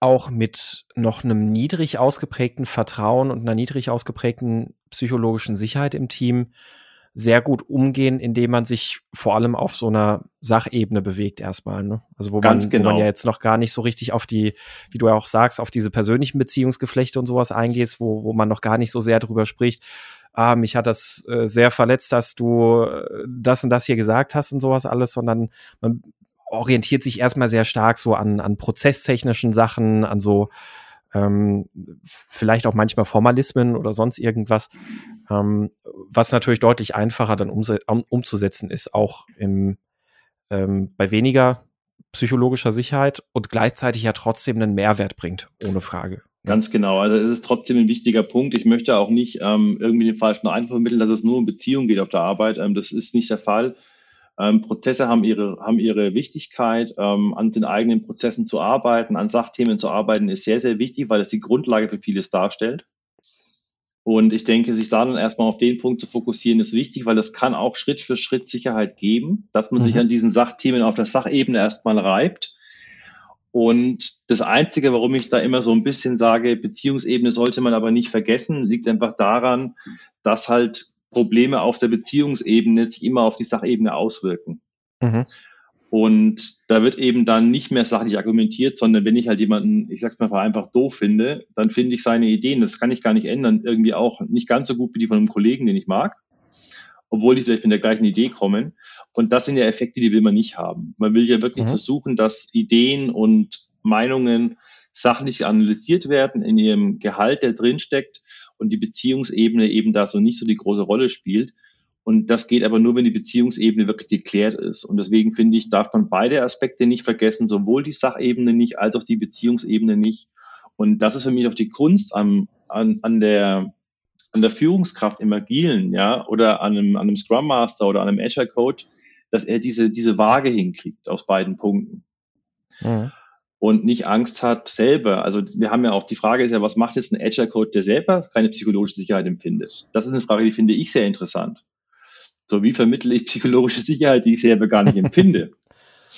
auch mit noch einem niedrig ausgeprägten Vertrauen und einer niedrig ausgeprägten psychologischen Sicherheit im Team sehr gut umgehen, indem man sich vor allem auf so einer Sachebene bewegt erstmal. Ne? Also wo man, genau. wo man ja jetzt noch gar nicht so richtig auf die, wie du ja auch sagst, auf diese persönlichen Beziehungsgeflechte und sowas eingeht, wo, wo man noch gar nicht so sehr drüber spricht. Ah, mich hat das äh, sehr verletzt, dass du äh, das und das hier gesagt hast und sowas alles, sondern man orientiert sich erstmal sehr stark so an, an prozesstechnischen Sachen, an so ähm, vielleicht auch manchmal Formalismen oder sonst irgendwas, ähm, was natürlich deutlich einfacher dann um, umzusetzen ist, auch im, ähm, bei weniger psychologischer Sicherheit und gleichzeitig ja trotzdem einen Mehrwert bringt, ohne Frage. Ganz genau. Also es ist trotzdem ein wichtiger Punkt. Ich möchte auch nicht ähm, irgendwie den falschen Eindruck vermitteln, dass es nur um Beziehungen geht auf der Arbeit. Ähm, das ist nicht der Fall. Ähm, Prozesse haben ihre, haben ihre Wichtigkeit. Ähm, an den eigenen Prozessen zu arbeiten, an Sachthemen zu arbeiten, ist sehr, sehr wichtig, weil es die Grundlage für vieles darstellt. Und ich denke, sich da dann erstmal auf den Punkt zu fokussieren, ist wichtig, weil das kann auch Schritt für Schritt Sicherheit geben, dass man mhm. sich an diesen Sachthemen auf der Sachebene erstmal reibt. Und das Einzige, warum ich da immer so ein bisschen sage, Beziehungsebene sollte man aber nicht vergessen, liegt einfach daran, dass halt Probleme auf der Beziehungsebene sich immer auf die Sachebene auswirken. Mhm. Und da wird eben dann nicht mehr sachlich argumentiert, sondern wenn ich halt jemanden, ich sag's mal einfach doof finde, dann finde ich seine Ideen, das kann ich gar nicht ändern, irgendwie auch nicht ganz so gut wie die von einem Kollegen, den ich mag, obwohl die vielleicht mit der gleichen Idee kommen. Und das sind ja Effekte, die will man nicht haben. Man will ja wirklich mhm. versuchen, dass Ideen und Meinungen sachlich analysiert werden in ihrem Gehalt, der drinsteckt und die Beziehungsebene eben da so nicht so die große Rolle spielt. Und das geht aber nur, wenn die Beziehungsebene wirklich geklärt ist. Und deswegen finde ich, darf man beide Aspekte nicht vergessen, sowohl die Sachebene nicht als auch die Beziehungsebene nicht. Und das ist für mich auch die Kunst am, an, an der an der Führungskraft im Agilen, ja, oder an einem, an einem Scrum Master oder an einem Agile Coach, dass er diese, diese Waage hinkriegt aus beiden Punkten. Mhm und nicht Angst hat selber. Also wir haben ja auch, die Frage ist ja, was macht jetzt ein Agile Code, der selber keine psychologische Sicherheit empfindet? Das ist eine Frage, die finde ich sehr interessant. So, wie vermittle ich psychologische Sicherheit, die ich selber gar nicht empfinde?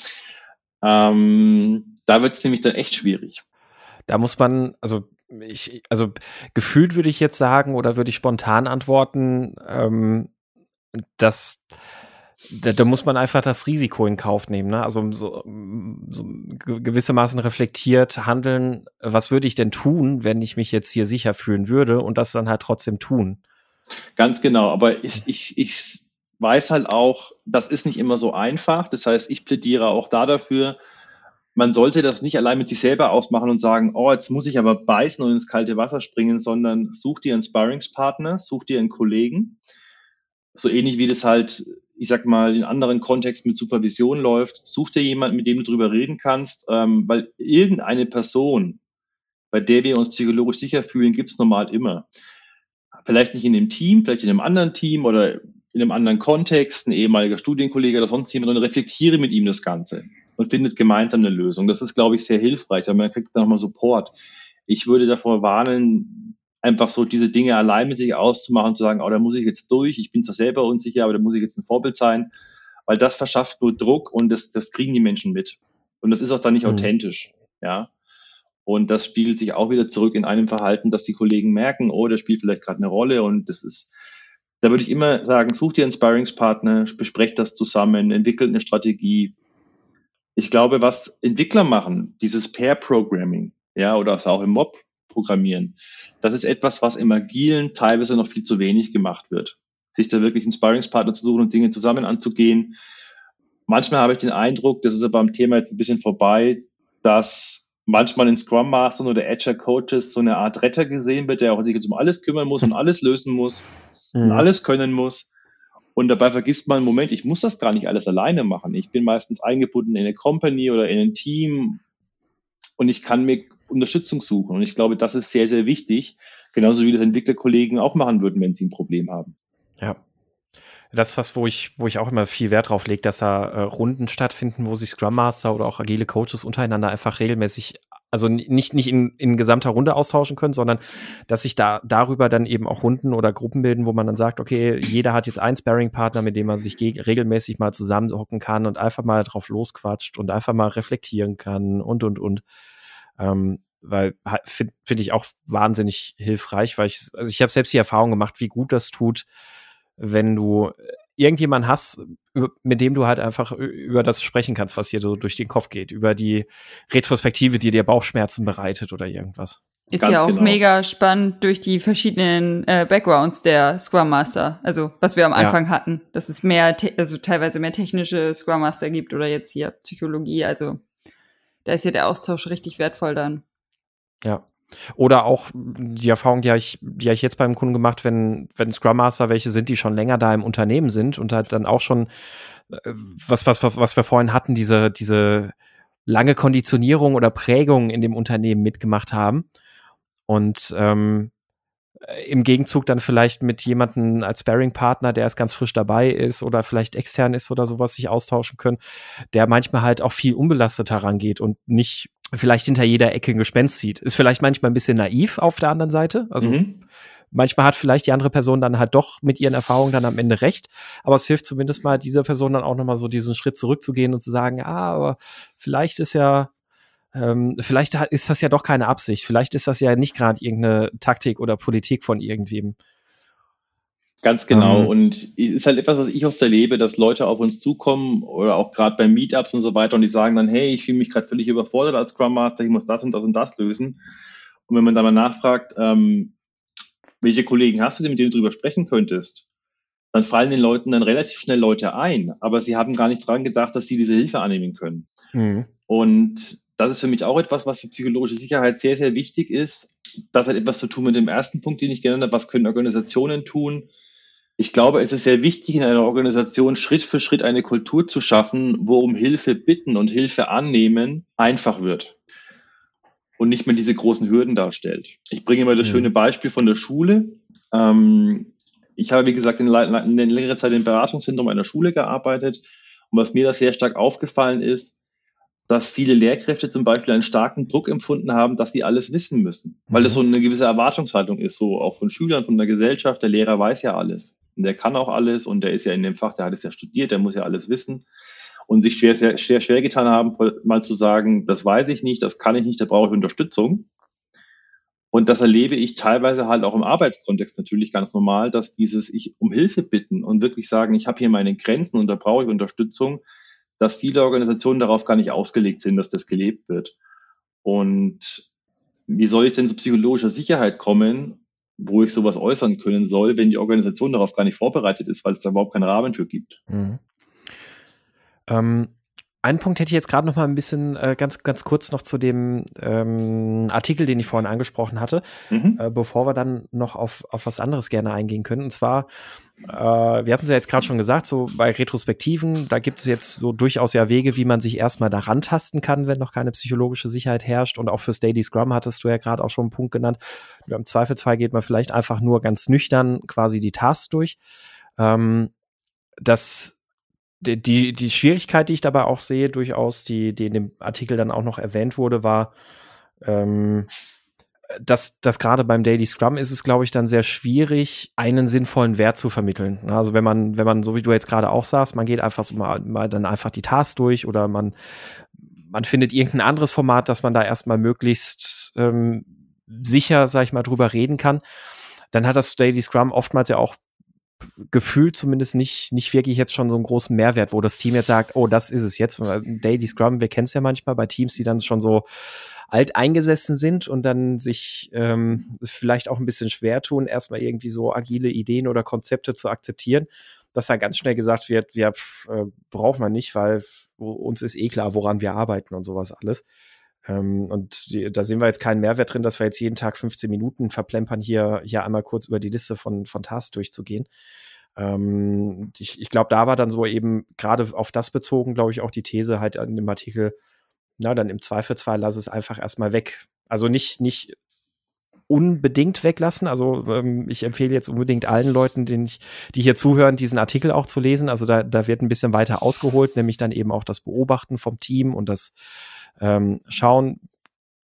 ähm, da wird es nämlich dann echt schwierig. Da muss man, also ich, also gefühlt würde ich jetzt sagen oder würde ich spontan antworten, ähm, dass da, da, muss man einfach das Risiko in Kauf nehmen. Ne? Also so, so gewissermaßen reflektiert handeln, was würde ich denn tun, wenn ich mich jetzt hier sicher fühlen würde und das dann halt trotzdem tun. Ganz genau, aber ich, ich, ich weiß halt auch, das ist nicht immer so einfach. Das heißt, ich plädiere auch da dafür, man sollte das nicht allein mit sich selber ausmachen und sagen, oh, jetzt muss ich aber beißen und ins kalte Wasser springen, sondern such dir einen Sparringspartner, such dir einen Kollegen. So ähnlich wie das halt, ich sag mal, in anderen Kontexten mit Supervision läuft. Such dir jemanden, mit dem du drüber reden kannst, ähm, weil irgendeine Person, bei der wir uns psychologisch sicher fühlen, gibt's normal immer. Vielleicht nicht in dem Team, vielleicht in einem anderen Team oder in einem anderen Kontext, ein ehemaliger Studienkollege oder sonst jemand, und reflektiere mit ihm das Ganze und findet gemeinsam eine Lösung. Das ist, glaube ich, sehr hilfreich, weil man kriegt dann nochmal Support. Ich würde davor warnen, einfach so diese Dinge allein mit sich auszumachen, zu sagen, oh, da muss ich jetzt durch, ich bin zwar selber unsicher, aber da muss ich jetzt ein Vorbild sein, weil das verschafft nur Druck und das, das kriegen die Menschen mit. Und das ist auch dann nicht mhm. authentisch, ja. Und das spiegelt sich auch wieder zurück in einem Verhalten, dass die Kollegen merken, oh, der spielt vielleicht gerade eine Rolle und das ist, da würde ich immer sagen, such dir einen Sparringspartner, besprecht das zusammen, entwickelt eine Strategie, ich glaube, was Entwickler machen, dieses Pair-Programming, ja, oder auch im Mob-Programmieren, das ist etwas, was im Agilen teilweise noch viel zu wenig gemacht wird. Sich da wirklich einen Sparringspartner zu suchen und Dinge zusammen anzugehen. Manchmal habe ich den Eindruck, das ist aber beim Thema jetzt ein bisschen vorbei, dass manchmal in Scrum Mastern oder Agile Coaches so eine Art Retter gesehen wird, der auch sich jetzt um alles kümmern muss und alles lösen muss mhm. und alles können muss. Und dabei vergisst man, Moment, ich muss das gar nicht alles alleine machen. Ich bin meistens eingebunden in eine Company oder in ein Team und ich kann mir Unterstützung suchen. Und ich glaube, das ist sehr, sehr wichtig. Genauso wie das Entwicklerkollegen auch machen würden, wenn sie ein Problem haben. Ja. Das ist was, wo ich, wo ich auch immer viel Wert drauf lege, dass da äh, Runden stattfinden, wo sich Scrum Master oder auch agile Coaches untereinander einfach regelmäßig also nicht, nicht in, in gesamter Runde austauschen können, sondern dass sich da darüber dann eben auch Runden oder Gruppen bilden, wo man dann sagt, okay, jeder hat jetzt einen Sparring-Partner, mit dem man sich regelmäßig mal zusammenhocken kann und einfach mal drauf losquatscht und einfach mal reflektieren kann und, und, und. Ähm, weil finde find ich auch wahnsinnig hilfreich, weil ich, also ich habe selbst die Erfahrung gemacht, wie gut das tut, wenn du irgendjemand hast, mit dem du halt einfach über das sprechen kannst, was dir so durch den Kopf geht, über die Retrospektive, die dir Bauchschmerzen bereitet oder irgendwas. Ist Ganz ja auch genau. mega spannend durch die verschiedenen äh, Backgrounds der Scrum Master, also was wir am Anfang ja. hatten, dass es mehr, also teilweise mehr technische Scrum Master gibt oder jetzt hier Psychologie, also da ist ja der Austausch richtig wertvoll dann. Ja. Oder auch die Erfahrung, die habe ich, habe ich jetzt beim Kunden gemacht, wenn, wenn Scrum Master welche sind, die schon länger da im Unternehmen sind und halt dann auch schon, äh, was, was, was wir vorhin hatten, diese, diese lange Konditionierung oder Prägung in dem Unternehmen mitgemacht haben. Und ähm, im Gegenzug dann vielleicht mit jemandem als Sparring-Partner, der erst ganz frisch dabei ist oder vielleicht extern ist oder sowas, sich austauschen können, der manchmal halt auch viel unbelasteter rangeht und nicht vielleicht hinter jeder Ecke ein Gespenst sieht. Ist vielleicht manchmal ein bisschen naiv auf der anderen Seite. Also mhm. manchmal hat vielleicht die andere Person dann halt doch mit ihren Erfahrungen dann am Ende recht. Aber es hilft zumindest mal dieser Person dann auch nochmal so diesen Schritt zurückzugehen und zu sagen, ah, aber vielleicht ist ja, ähm, vielleicht ist das ja doch keine Absicht. Vielleicht ist das ja nicht gerade irgendeine Taktik oder Politik von irgendwem. Ganz genau. Ähm, und es ist halt etwas, was ich oft erlebe, dass Leute auf uns zukommen oder auch gerade bei Meetups und so weiter und die sagen dann, hey, ich fühle mich gerade völlig überfordert als Scrum Master, ich muss das und das und das lösen. Und wenn man da mal nachfragt, ähm, welche Kollegen hast du denn, mit denen du drüber sprechen könntest, dann fallen den Leuten dann relativ schnell Leute ein, aber sie haben gar nicht dran gedacht, dass sie diese Hilfe annehmen können. Mhm. Und das ist für mich auch etwas, was für psychologische Sicherheit sehr, sehr wichtig ist. Das hat etwas zu tun mit dem ersten Punkt, den ich genannt habe. Was können Organisationen tun? Ich glaube, es ist sehr wichtig, in einer Organisation Schritt für Schritt eine Kultur zu schaffen, wo um Hilfe bitten und Hilfe annehmen einfach wird und nicht mehr diese großen Hürden darstellt. Ich bringe immer das ja. schöne Beispiel von der Schule. Ähm, ich habe, wie gesagt, in, in längerer Zeit im Beratungszentrum einer Schule gearbeitet. Und was mir da sehr stark aufgefallen ist, dass viele Lehrkräfte zum Beispiel einen starken Druck empfunden haben, dass sie alles wissen müssen, weil das mhm. so eine gewisse Erwartungshaltung ist, so auch von Schülern, von der Gesellschaft. Der Lehrer weiß ja alles und der kann auch alles und der ist ja in dem Fach, der hat es ja studiert, der muss ja alles wissen und sich schwer, sehr, schwer, schwer getan haben, mal zu sagen, das weiß ich nicht, das kann ich nicht, da brauche ich Unterstützung. Und das erlebe ich teilweise halt auch im Arbeitskontext natürlich ganz normal, dass dieses ich um Hilfe bitten und wirklich sagen, ich habe hier meine Grenzen und da brauche ich Unterstützung, dass viele Organisationen darauf gar nicht ausgelegt sind, dass das gelebt wird. Und wie soll ich denn zu psychologischer Sicherheit kommen, wo ich sowas äußern können soll, wenn die Organisation darauf gar nicht vorbereitet ist, weil es da überhaupt keinen Rahmen für gibt? Mhm. Ähm, einen Punkt hätte ich jetzt gerade noch mal ein bisschen äh, ganz ganz kurz noch zu dem ähm, Artikel, den ich vorhin angesprochen hatte, mhm. äh, bevor wir dann noch auf, auf was anderes gerne eingehen können. Und zwar, äh, wir hatten es ja jetzt gerade schon gesagt, so bei Retrospektiven, da gibt es jetzt so durchaus ja Wege, wie man sich erstmal daran tasten kann, wenn noch keine psychologische Sicherheit herrscht. Und auch fürs Daily Scrum hattest du ja gerade auch schon einen Punkt genannt. Im Zweifelsfall geht man vielleicht einfach nur ganz nüchtern quasi die Tasks durch. Ähm, das die, die Schwierigkeit, die ich dabei auch sehe, durchaus, die, die in dem Artikel dann auch noch erwähnt wurde, war, ähm, dass, dass gerade beim Daily Scrum ist es, glaube ich, dann sehr schwierig, einen sinnvollen Wert zu vermitteln. Also wenn man, wenn man, so wie du jetzt gerade auch sagst, man geht einfach so mal, mal dann einfach die Tasks durch oder man, man findet irgendein anderes Format, dass man da erstmal möglichst ähm, sicher, sag ich mal, drüber reden kann, dann hat das Daily Scrum oftmals ja auch gefühlt zumindest nicht, nicht wirklich jetzt schon so einen großen Mehrwert, wo das Team jetzt sagt, oh, das ist es jetzt. Daily Scrum, wir kennen es ja manchmal bei Teams, die dann schon so alt eingesessen sind und dann sich ähm, vielleicht auch ein bisschen schwer tun, erstmal irgendwie so agile Ideen oder Konzepte zu akzeptieren, dass da ganz schnell gesagt wird, wir äh, brauchen wir nicht, weil uns ist eh klar, woran wir arbeiten und sowas alles. Ähm, und die, da sehen wir jetzt keinen Mehrwert drin, dass wir jetzt jeden Tag 15 Minuten verplempern, hier, hier einmal kurz über die Liste von, von Tasks durchzugehen. Ähm, ich ich glaube, da war dann so eben gerade auf das bezogen, glaube ich, auch die These halt an dem Artikel, na, dann im Zweifelsfall lass es einfach erstmal weg. Also nicht, nicht unbedingt weglassen. Also ähm, ich empfehle jetzt unbedingt allen Leuten, den ich, die hier zuhören, diesen Artikel auch zu lesen. Also da, da wird ein bisschen weiter ausgeholt, nämlich dann eben auch das Beobachten vom Team und das ähm, schauen,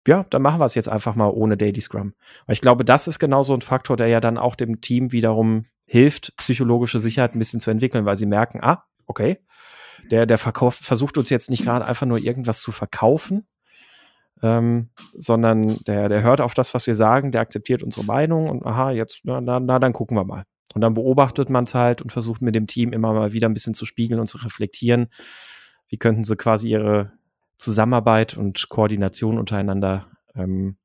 ja, dann machen wir es jetzt einfach mal ohne Daily Scrum. Weil ich glaube, das ist genau so ein Faktor, der ja dann auch dem Team wiederum hilft, psychologische Sicherheit ein bisschen zu entwickeln, weil sie merken, ah, okay, der, der verkauft, versucht uns jetzt nicht gerade einfach nur irgendwas zu verkaufen, ähm, sondern der, der hört auf das, was wir sagen, der akzeptiert unsere Meinung und aha, jetzt, na, na, na dann gucken wir mal. Und dann beobachtet man es halt und versucht mit dem Team immer mal wieder ein bisschen zu spiegeln und zu reflektieren. Wie könnten sie quasi ihre, Zusammenarbeit und Koordination untereinander ähm,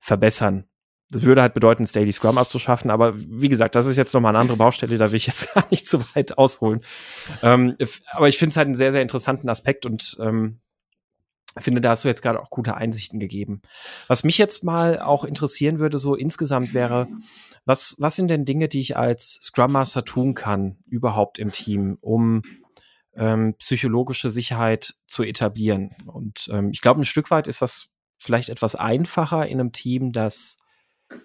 verbessern. Das würde halt bedeuten, Daily Scrum abzuschaffen, aber wie gesagt, das ist jetzt nochmal eine andere Baustelle, da will ich jetzt gar nicht zu weit ausholen. Ähm, aber ich finde es halt einen sehr, sehr interessanten Aspekt und ähm, finde, da hast du jetzt gerade auch gute Einsichten gegeben. Was mich jetzt mal auch interessieren würde, so insgesamt wäre, was, was sind denn Dinge, die ich als Scrum Master tun kann, überhaupt im Team, um ähm, psychologische Sicherheit zu etablieren. Und ähm, ich glaube, ein Stück weit ist das vielleicht etwas einfacher in einem Team, das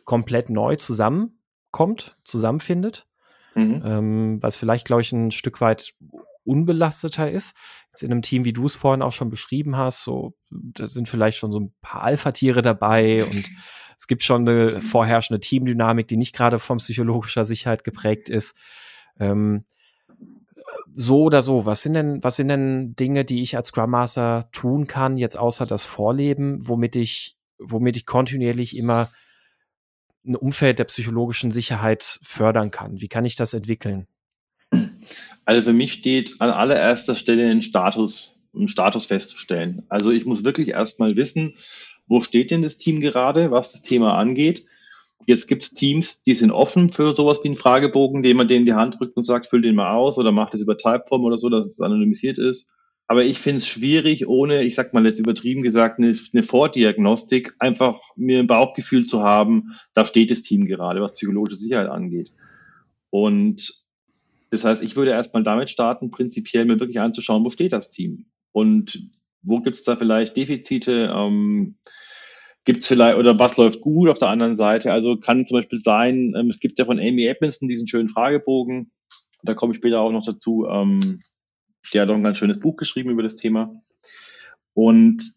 komplett neu zusammenkommt, zusammenfindet. Mhm. Ähm, was vielleicht, glaube ich, ein Stück weit unbelasteter ist. Jetzt in einem Team, wie du es vorhin auch schon beschrieben hast, so, da sind vielleicht schon so ein paar Alpha-Tiere dabei und es gibt schon eine vorherrschende Teamdynamik, die nicht gerade von psychologischer Sicherheit geprägt ist. Ähm, so oder so, was sind denn, was sind denn Dinge, die ich als Scrum Master tun kann, jetzt außer das Vorleben, womit ich, womit ich kontinuierlich immer ein Umfeld der psychologischen Sicherheit fördern kann? Wie kann ich das entwickeln? Also für mich steht an allererster Stelle ein Status, einen Status festzustellen. Also ich muss wirklich erstmal wissen, wo steht denn das Team gerade, was das Thema angeht Jetzt gibt es Teams, die sind offen für sowas wie einen Fragebogen, den man denen in die Hand drückt und sagt, füll den mal aus oder macht es über Typeform oder so, dass es anonymisiert ist. Aber ich finde es schwierig, ohne, ich sag mal jetzt übertrieben gesagt, eine, eine Vordiagnostik, einfach mir ein Bauchgefühl zu haben, da steht das Team gerade, was psychologische Sicherheit angeht. Und das heißt, ich würde erstmal damit starten, prinzipiell mir wirklich anzuschauen, wo steht das Team? Und wo gibt es da vielleicht Defizite? Ähm, gibt es vielleicht, oder was läuft gut auf der anderen Seite? Also kann zum Beispiel sein, ähm, es gibt ja von Amy Edmondson diesen schönen Fragebogen, da komme ich später auch noch dazu, ähm, die hat auch ein ganz schönes Buch geschrieben über das Thema. Und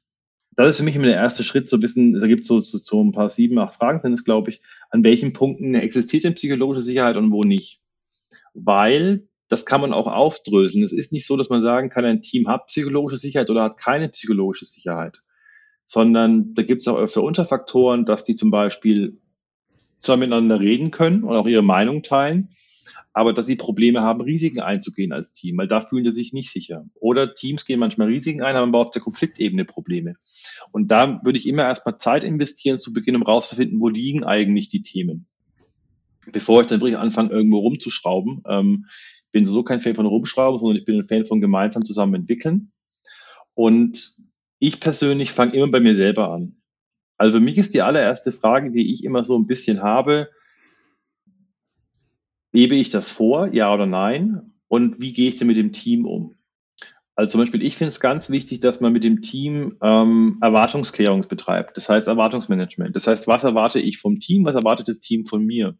das ist für mich immer der erste Schritt, ein bisschen, da gibt es so, so, so ein paar sieben, acht Fragen sind es, glaube ich, an welchen Punkten existiert denn psychologische Sicherheit und wo nicht. Weil das kann man auch aufdröseln. Es ist nicht so, dass man sagen kann, ein Team hat psychologische Sicherheit oder hat keine psychologische Sicherheit sondern da gibt es auch öfter Unterfaktoren, dass die zum Beispiel zwar miteinander reden können und auch ihre Meinung teilen, aber dass sie Probleme haben, Risiken einzugehen als Team, weil da fühlen sie sich nicht sicher. Oder Teams gehen manchmal Risiken ein, haben aber auf der Konfliktebene Probleme. Und da würde ich immer erstmal Zeit investieren zu Beginn, um rauszufinden, wo liegen eigentlich die Themen. Bevor ich dann wirklich anfange, irgendwo rumzuschrauben. Ähm, bin so kein Fan von Rumschrauben, sondern ich bin ein Fan von gemeinsam zusammen entwickeln. Und ich persönlich fange immer bei mir selber an. Also für mich ist die allererste Frage, die ich immer so ein bisschen habe, lebe ich das vor, ja oder nein? Und wie gehe ich denn mit dem Team um? Also zum Beispiel, ich finde es ganz wichtig, dass man mit dem Team ähm, Erwartungsklärung betreibt. Das heißt Erwartungsmanagement. Das heißt, was erwarte ich vom Team, was erwartet das Team von mir?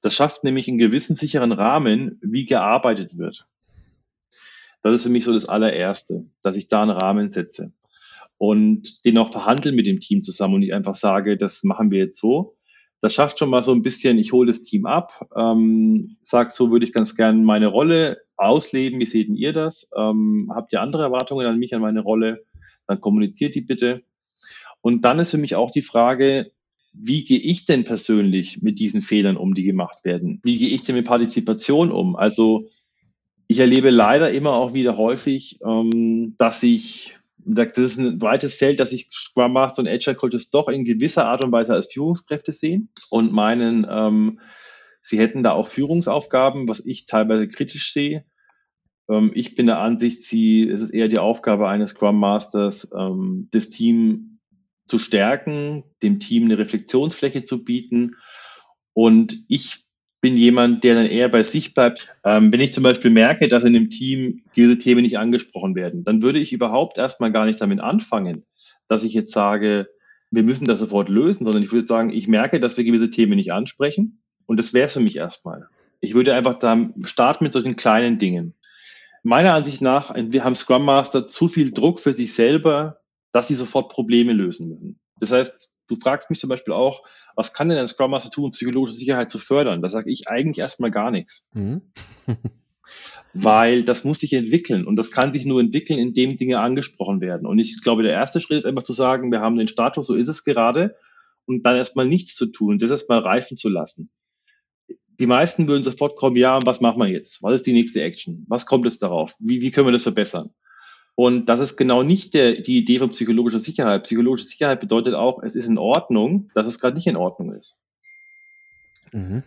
Das schafft nämlich einen gewissen sicheren Rahmen, wie gearbeitet wird. Das ist für mich so das allererste, dass ich da einen Rahmen setze und den auch verhandeln mit dem Team zusammen und nicht einfach sage, das machen wir jetzt so. Das schafft schon mal so ein bisschen, ich hole das Team ab, ähm, sag, so würde ich ganz gerne meine Rolle ausleben, wie seht ihr das? Ähm, habt ihr andere Erwartungen an mich, an meine Rolle? Dann kommuniziert die bitte. Und dann ist für mich auch die Frage, wie gehe ich denn persönlich mit diesen Fehlern um, die gemacht werden? Wie gehe ich denn mit Partizipation um? Also ich erlebe leider immer auch wieder häufig, ähm, dass ich das ist ein weites Feld, dass sich Scrum Master und Agile Coaches doch in gewisser Art und Weise als Führungskräfte sehen und meinen, ähm, sie hätten da auch Führungsaufgaben, was ich teilweise kritisch sehe. Ähm, ich bin der Ansicht, sie, es ist eher die Aufgabe eines Scrum Masters, ähm, das Team zu stärken, dem Team eine Reflexionsfläche zu bieten. Und ich bin jemand, der dann eher bei sich bleibt. Ähm, wenn ich zum Beispiel merke, dass in dem Team diese Themen nicht angesprochen werden, dann würde ich überhaupt erstmal gar nicht damit anfangen, dass ich jetzt sage, wir müssen das sofort lösen, sondern ich würde sagen, ich merke, dass wir gewisse Themen nicht ansprechen und das wäre es für mich erstmal. Ich würde einfach da starten mit solchen kleinen Dingen. Meiner Ansicht nach, wir haben Scrum Master zu viel Druck für sich selber, dass sie sofort Probleme lösen müssen. Das heißt, du fragst mich zum Beispiel auch, was kann denn ein Scrum Master tun, um psychologische Sicherheit zu fördern? Da sage ich eigentlich erstmal gar nichts. Mhm. Weil das muss sich entwickeln und das kann sich nur entwickeln, indem Dinge angesprochen werden. Und ich glaube, der erste Schritt ist einfach zu sagen, wir haben den Status, so ist es gerade, und dann erstmal nichts zu tun, das erstmal reifen zu lassen. Die meisten würden sofort kommen, ja, was machen wir jetzt? Was ist die nächste Action? Was kommt es darauf? Wie, wie können wir das verbessern? Und das ist genau nicht der, die Idee von psychologischer Sicherheit. Psychologische Sicherheit bedeutet auch, es ist in Ordnung, dass es gerade nicht in Ordnung ist. Mhm.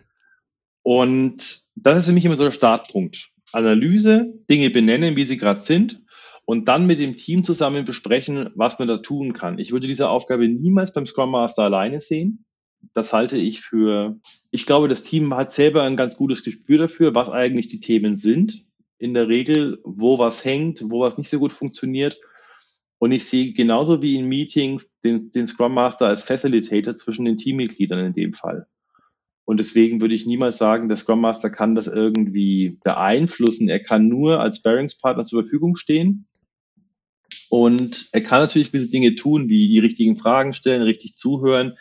Und das ist für mich immer so der Startpunkt. Analyse, Dinge benennen, wie sie gerade sind und dann mit dem Team zusammen besprechen, was man da tun kann. Ich würde diese Aufgabe niemals beim Scrum Master alleine sehen. Das halte ich für, ich glaube, das Team hat selber ein ganz gutes Gespür dafür, was eigentlich die Themen sind in der Regel, wo was hängt, wo was nicht so gut funktioniert. Und ich sehe genauso wie in Meetings den, den Scrum Master als Facilitator zwischen den Teammitgliedern in dem Fall. Und deswegen würde ich niemals sagen, der Scrum Master kann das irgendwie beeinflussen. Er kann nur als Bearingspartner zur Verfügung stehen. Und er kann natürlich gewisse Dinge tun, wie die richtigen Fragen stellen, richtig zuhören,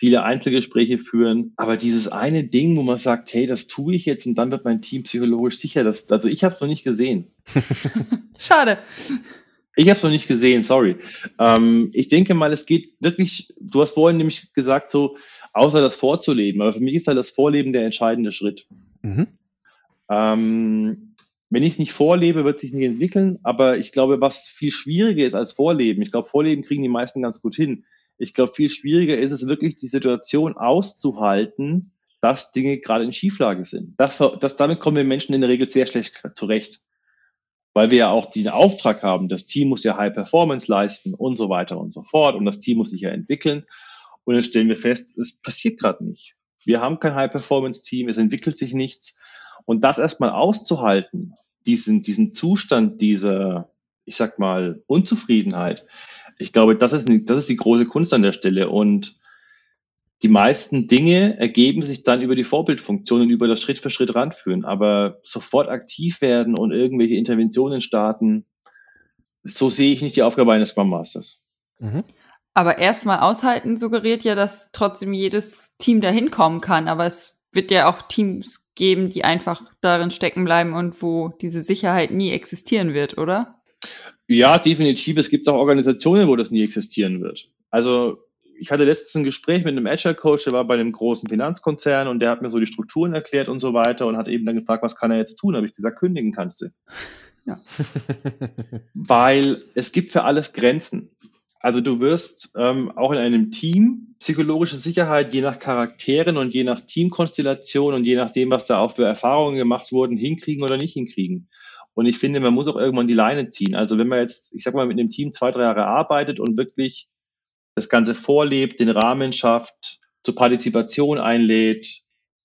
viele Einzelgespräche führen. Aber dieses eine Ding, wo man sagt, hey, das tue ich jetzt und dann wird mein Team psychologisch sicher, das, also ich habe es noch nicht gesehen. Schade. Ich habe es noch nicht gesehen, sorry. Ähm, ich denke mal, es geht wirklich, du hast vorhin nämlich gesagt, so, außer das vorzuleben. Aber für mich ist halt das Vorleben der entscheidende Schritt. Mhm. Ähm, wenn ich es nicht vorlebe, wird es sich nicht entwickeln. Aber ich glaube, was viel schwieriger ist als Vorleben, ich glaube, Vorleben kriegen die meisten ganz gut hin, ich glaube, viel schwieriger ist es wirklich, die Situation auszuhalten, dass Dinge gerade in Schieflage sind. Das, das, damit kommen wir Menschen in der Regel sehr schlecht zurecht. Weil wir ja auch den Auftrag haben, das Team muss ja High Performance leisten und so weiter und so fort und das Team muss sich ja entwickeln. Und dann stellen wir fest, es passiert gerade nicht. Wir haben kein High Performance Team, es entwickelt sich nichts. Und das erstmal auszuhalten, diesen, diesen Zustand dieser, ich sag mal, Unzufriedenheit, ich glaube, das ist, das ist die große Kunst an der Stelle. Und die meisten Dinge ergeben sich dann über die Vorbildfunktion und über das Schritt für Schritt ranführen. Aber sofort aktiv werden und irgendwelche Interventionen starten, so sehe ich nicht die Aufgabe eines Scrum Masters. Mhm. Aber erstmal aushalten suggeriert ja, dass trotzdem jedes Team dahin kommen kann. Aber es wird ja auch Teams geben, die einfach darin stecken bleiben und wo diese Sicherheit nie existieren wird, oder? Ja, definitiv. Es gibt auch Organisationen, wo das nie existieren wird. Also ich hatte letztens ein Gespräch mit einem Agile Coach, der war bei einem großen Finanzkonzern und der hat mir so die Strukturen erklärt und so weiter und hat eben dann gefragt, was kann er jetzt tun? Habe ich gesagt, kündigen kannst du. Ja. Weil es gibt für alles Grenzen. Also du wirst ähm, auch in einem Team psychologische Sicherheit je nach Charakteren und je nach Teamkonstellation und je nachdem, was da auch für Erfahrungen gemacht wurden, hinkriegen oder nicht hinkriegen. Und ich finde, man muss auch irgendwann die Leine ziehen. Also wenn man jetzt, ich sag mal, mit einem Team zwei, drei Jahre arbeitet und wirklich das Ganze vorlebt, den Rahmen schafft, zur Partizipation einlädt,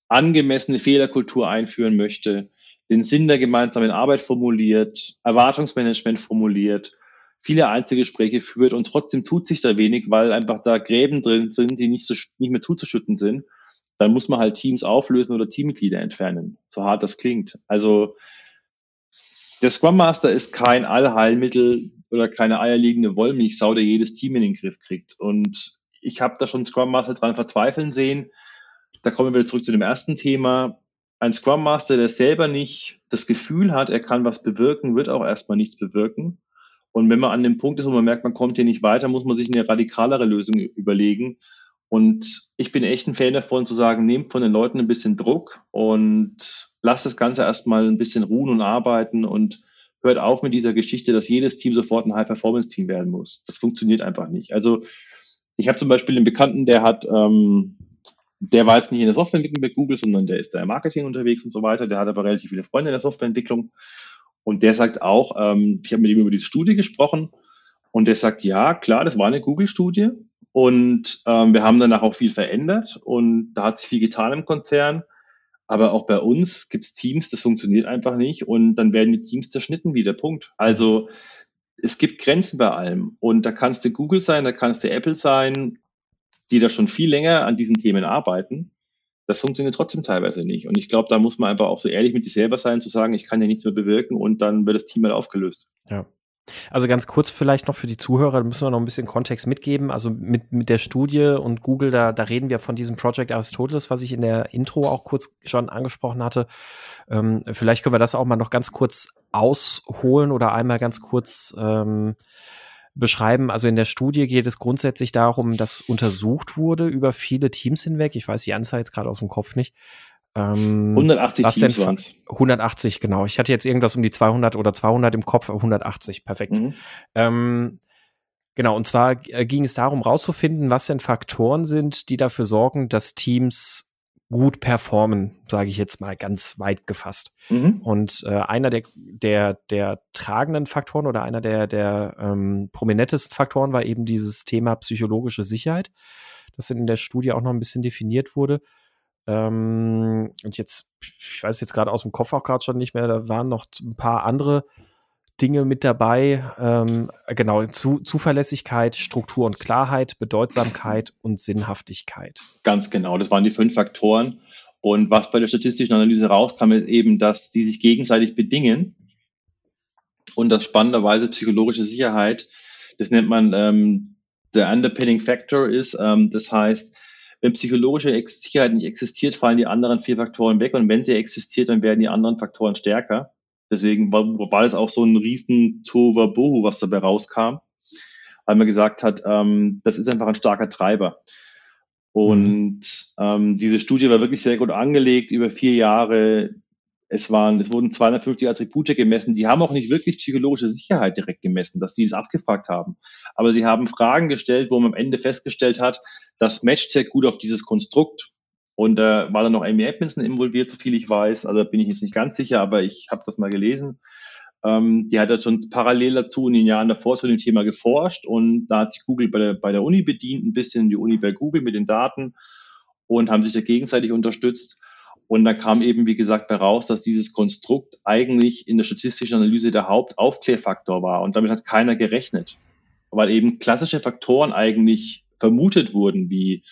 angemessene Fehlerkultur einführen möchte, den Sinn der gemeinsamen Arbeit formuliert, Erwartungsmanagement formuliert, viele Einzelgespräche führt und trotzdem tut sich da wenig, weil einfach da Gräben drin sind, die nicht, so, nicht mehr zuzuschütten sind, dann muss man halt Teams auflösen oder Teammitglieder entfernen, so hart das klingt. Also der Scrum Master ist kein Allheilmittel oder keine eierliegende Wollmilchsau, der jedes Team in den Griff kriegt. Und ich habe da schon Scrum Master dran verzweifeln sehen. Da kommen wir wieder zurück zu dem ersten Thema. Ein Scrum Master, der selber nicht das Gefühl hat, er kann was bewirken, wird auch erstmal nichts bewirken. Und wenn man an dem Punkt ist, wo man merkt, man kommt hier nicht weiter, muss man sich eine radikalere Lösung überlegen. Und ich bin echt ein Fan davon zu sagen, nehmt von den Leuten ein bisschen Druck und lasst das Ganze erstmal ein bisschen ruhen und arbeiten und hört auf mit dieser Geschichte, dass jedes Team sofort ein High-Performance-Team werden muss. Das funktioniert einfach nicht. Also ich habe zum Beispiel einen Bekannten, der hat, ähm, der war jetzt nicht in der Softwareentwicklung bei Google, sondern der ist da im Marketing unterwegs und so weiter. Der hat aber relativ viele Freunde in der Softwareentwicklung. Und der sagt auch, ähm, ich habe mit ihm über diese Studie gesprochen und der sagt, ja, klar, das war eine Google-Studie, und ähm, wir haben danach auch viel verändert und da hat sich viel getan im Konzern. Aber auch bei uns gibt es Teams, das funktioniert einfach nicht und dann werden die Teams zerschnitten wieder. Punkt. Also es gibt Grenzen bei allem. Und da kannst du Google sein, da kannst du Apple sein, die da schon viel länger an diesen Themen arbeiten. Das funktioniert trotzdem teilweise nicht. Und ich glaube, da muss man einfach auch so ehrlich mit sich selber sein, zu sagen, ich kann ja nichts mehr bewirken und dann wird das Team halt aufgelöst. Ja. Also ganz kurz vielleicht noch für die Zuhörer, da müssen wir noch ein bisschen Kontext mitgeben. Also mit, mit der Studie und Google, da, da reden wir von diesem Project Aristoteles, was ich in der Intro auch kurz schon angesprochen hatte. Ähm, vielleicht können wir das auch mal noch ganz kurz ausholen oder einmal ganz kurz ähm, beschreiben. Also in der Studie geht es grundsätzlich darum, dass untersucht wurde über viele Teams hinweg. Ich weiß die Anzahl jetzt gerade aus dem Kopf nicht. Ähm, 180 Teams waren 180, genau. Ich hatte jetzt irgendwas um die 200 oder 200 im Kopf, 180, perfekt. Mhm. Ähm, genau, und zwar äh, ging es darum, rauszufinden, was denn Faktoren sind, die dafür sorgen, dass Teams gut performen, sage ich jetzt mal ganz weit gefasst. Mhm. Und äh, einer der, der, der tragenden Faktoren oder einer der, der ähm, prominentesten Faktoren war eben dieses Thema psychologische Sicherheit, das in der Studie auch noch ein bisschen definiert wurde. Ähm, und jetzt, ich weiß jetzt gerade aus dem Kopf auch gerade schon nicht mehr, da waren noch ein paar andere Dinge mit dabei. Ähm, genau, Zu Zuverlässigkeit, Struktur und Klarheit, Bedeutsamkeit und Sinnhaftigkeit. Ganz genau, das waren die fünf Faktoren. Und was bei der statistischen Analyse rauskam, ist eben, dass die sich gegenseitig bedingen und das spannenderweise psychologische Sicherheit, das nennt man ähm, der Underpinning Factor ist. Ähm, das heißt, wenn psychologische Sicherheit nicht existiert, fallen die anderen vier Faktoren weg und wenn sie existiert, dann werden die anderen Faktoren stärker. Deswegen war, war das auch so ein riesen Tohuwabohu, was dabei rauskam, weil man gesagt hat, ähm, das ist einfach ein starker Treiber. Und mhm. ähm, diese Studie war wirklich sehr gut angelegt über vier Jahre. Es waren, es wurden 250 Attribute gemessen. Die haben auch nicht wirklich psychologische Sicherheit direkt gemessen, dass sie es abgefragt haben. Aber sie haben Fragen gestellt, wo man am Ende festgestellt hat, das matcht sehr gut auf dieses Konstrukt. Und äh, war dann noch Amy Edmondson involviert, so viel ich weiß. Also bin ich jetzt nicht ganz sicher, aber ich habe das mal gelesen. Ähm, die hat ja schon parallel dazu in den Jahren davor zu dem Thema geforscht und da hat sich Google bei der, bei der Uni bedient, ein bisschen die Uni bei Google mit den Daten und haben sich da gegenseitig unterstützt. Und da kam eben, wie gesagt, heraus, dass dieses Konstrukt eigentlich in der statistischen Analyse der Hauptaufklärfaktor war. Und damit hat keiner gerechnet. Weil eben klassische Faktoren eigentlich vermutet wurden, wie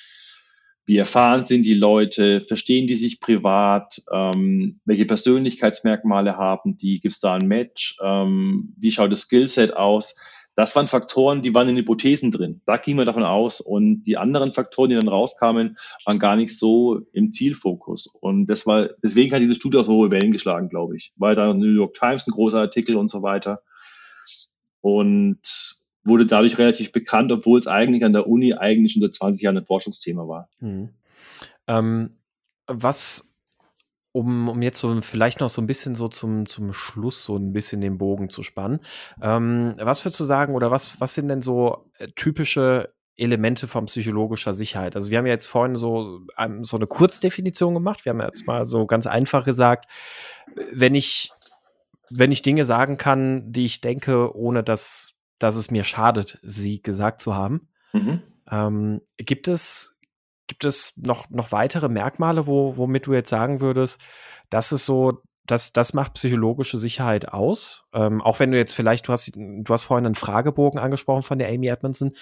wie erfahren sind die Leute, verstehen die sich privat, ähm, welche Persönlichkeitsmerkmale haben die, gibt es da ein Match, ähm, wie schaut das Skillset aus. Das waren Faktoren, die waren in Hypothesen drin. Da ging man davon aus. Und die anderen Faktoren, die dann rauskamen, waren gar nicht so im Zielfokus. Und das war, deswegen hat diese Studie auch so hohe Wellen geschlagen, glaube ich. Weil da New York Times ein großer Artikel und so weiter. Und wurde dadurch relativ bekannt, obwohl es eigentlich an der Uni eigentlich schon seit 20 Jahren ein Forschungsthema war. Mhm. Ähm, was um, um jetzt so vielleicht noch so ein bisschen so zum, zum Schluss so ein bisschen den Bogen zu spannen. Ähm, was würdest du sagen oder was, was sind denn so äh, typische Elemente von psychologischer Sicherheit? Also wir haben ja jetzt vorhin so, ähm, so eine Kurzdefinition gemacht. Wir haben jetzt mal so ganz einfach gesagt, wenn ich, wenn ich Dinge sagen kann, die ich denke, ohne dass, dass es mir schadet, sie gesagt zu haben. Mhm. Ähm, gibt es Gibt es noch, noch weitere Merkmale, wo, womit du jetzt sagen würdest, das ist so, das, das macht psychologische Sicherheit aus? Ähm, auch wenn du jetzt vielleicht, du hast, du hast vorhin einen Fragebogen angesprochen von der Amy Edmondson,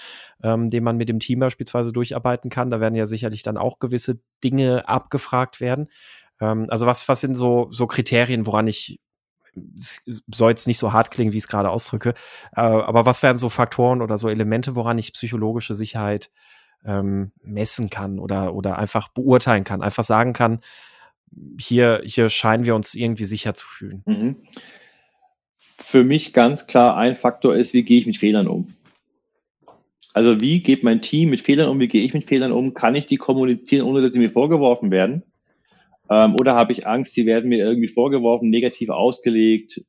ähm, den man mit dem Team beispielsweise durcharbeiten kann. Da werden ja sicherlich dann auch gewisse Dinge abgefragt werden. Ähm, also was, was sind so, so Kriterien, woran ich soll jetzt nicht so hart klingen, wie ich es gerade ausdrücke, äh, aber was wären so Faktoren oder so Elemente, woran ich psychologische Sicherheit ähm, messen kann oder, oder einfach beurteilen kann, einfach sagen kann, hier, hier scheinen wir uns irgendwie sicher zu fühlen. Mhm. Für mich ganz klar ein Faktor ist, wie gehe ich mit Fehlern um? Also wie geht mein Team mit Fehlern um, wie gehe ich mit Fehlern um? Kann ich die kommunizieren, ohne dass sie mir vorgeworfen werden? Ähm, oder habe ich Angst, sie werden mir irgendwie vorgeworfen, negativ ausgelegt?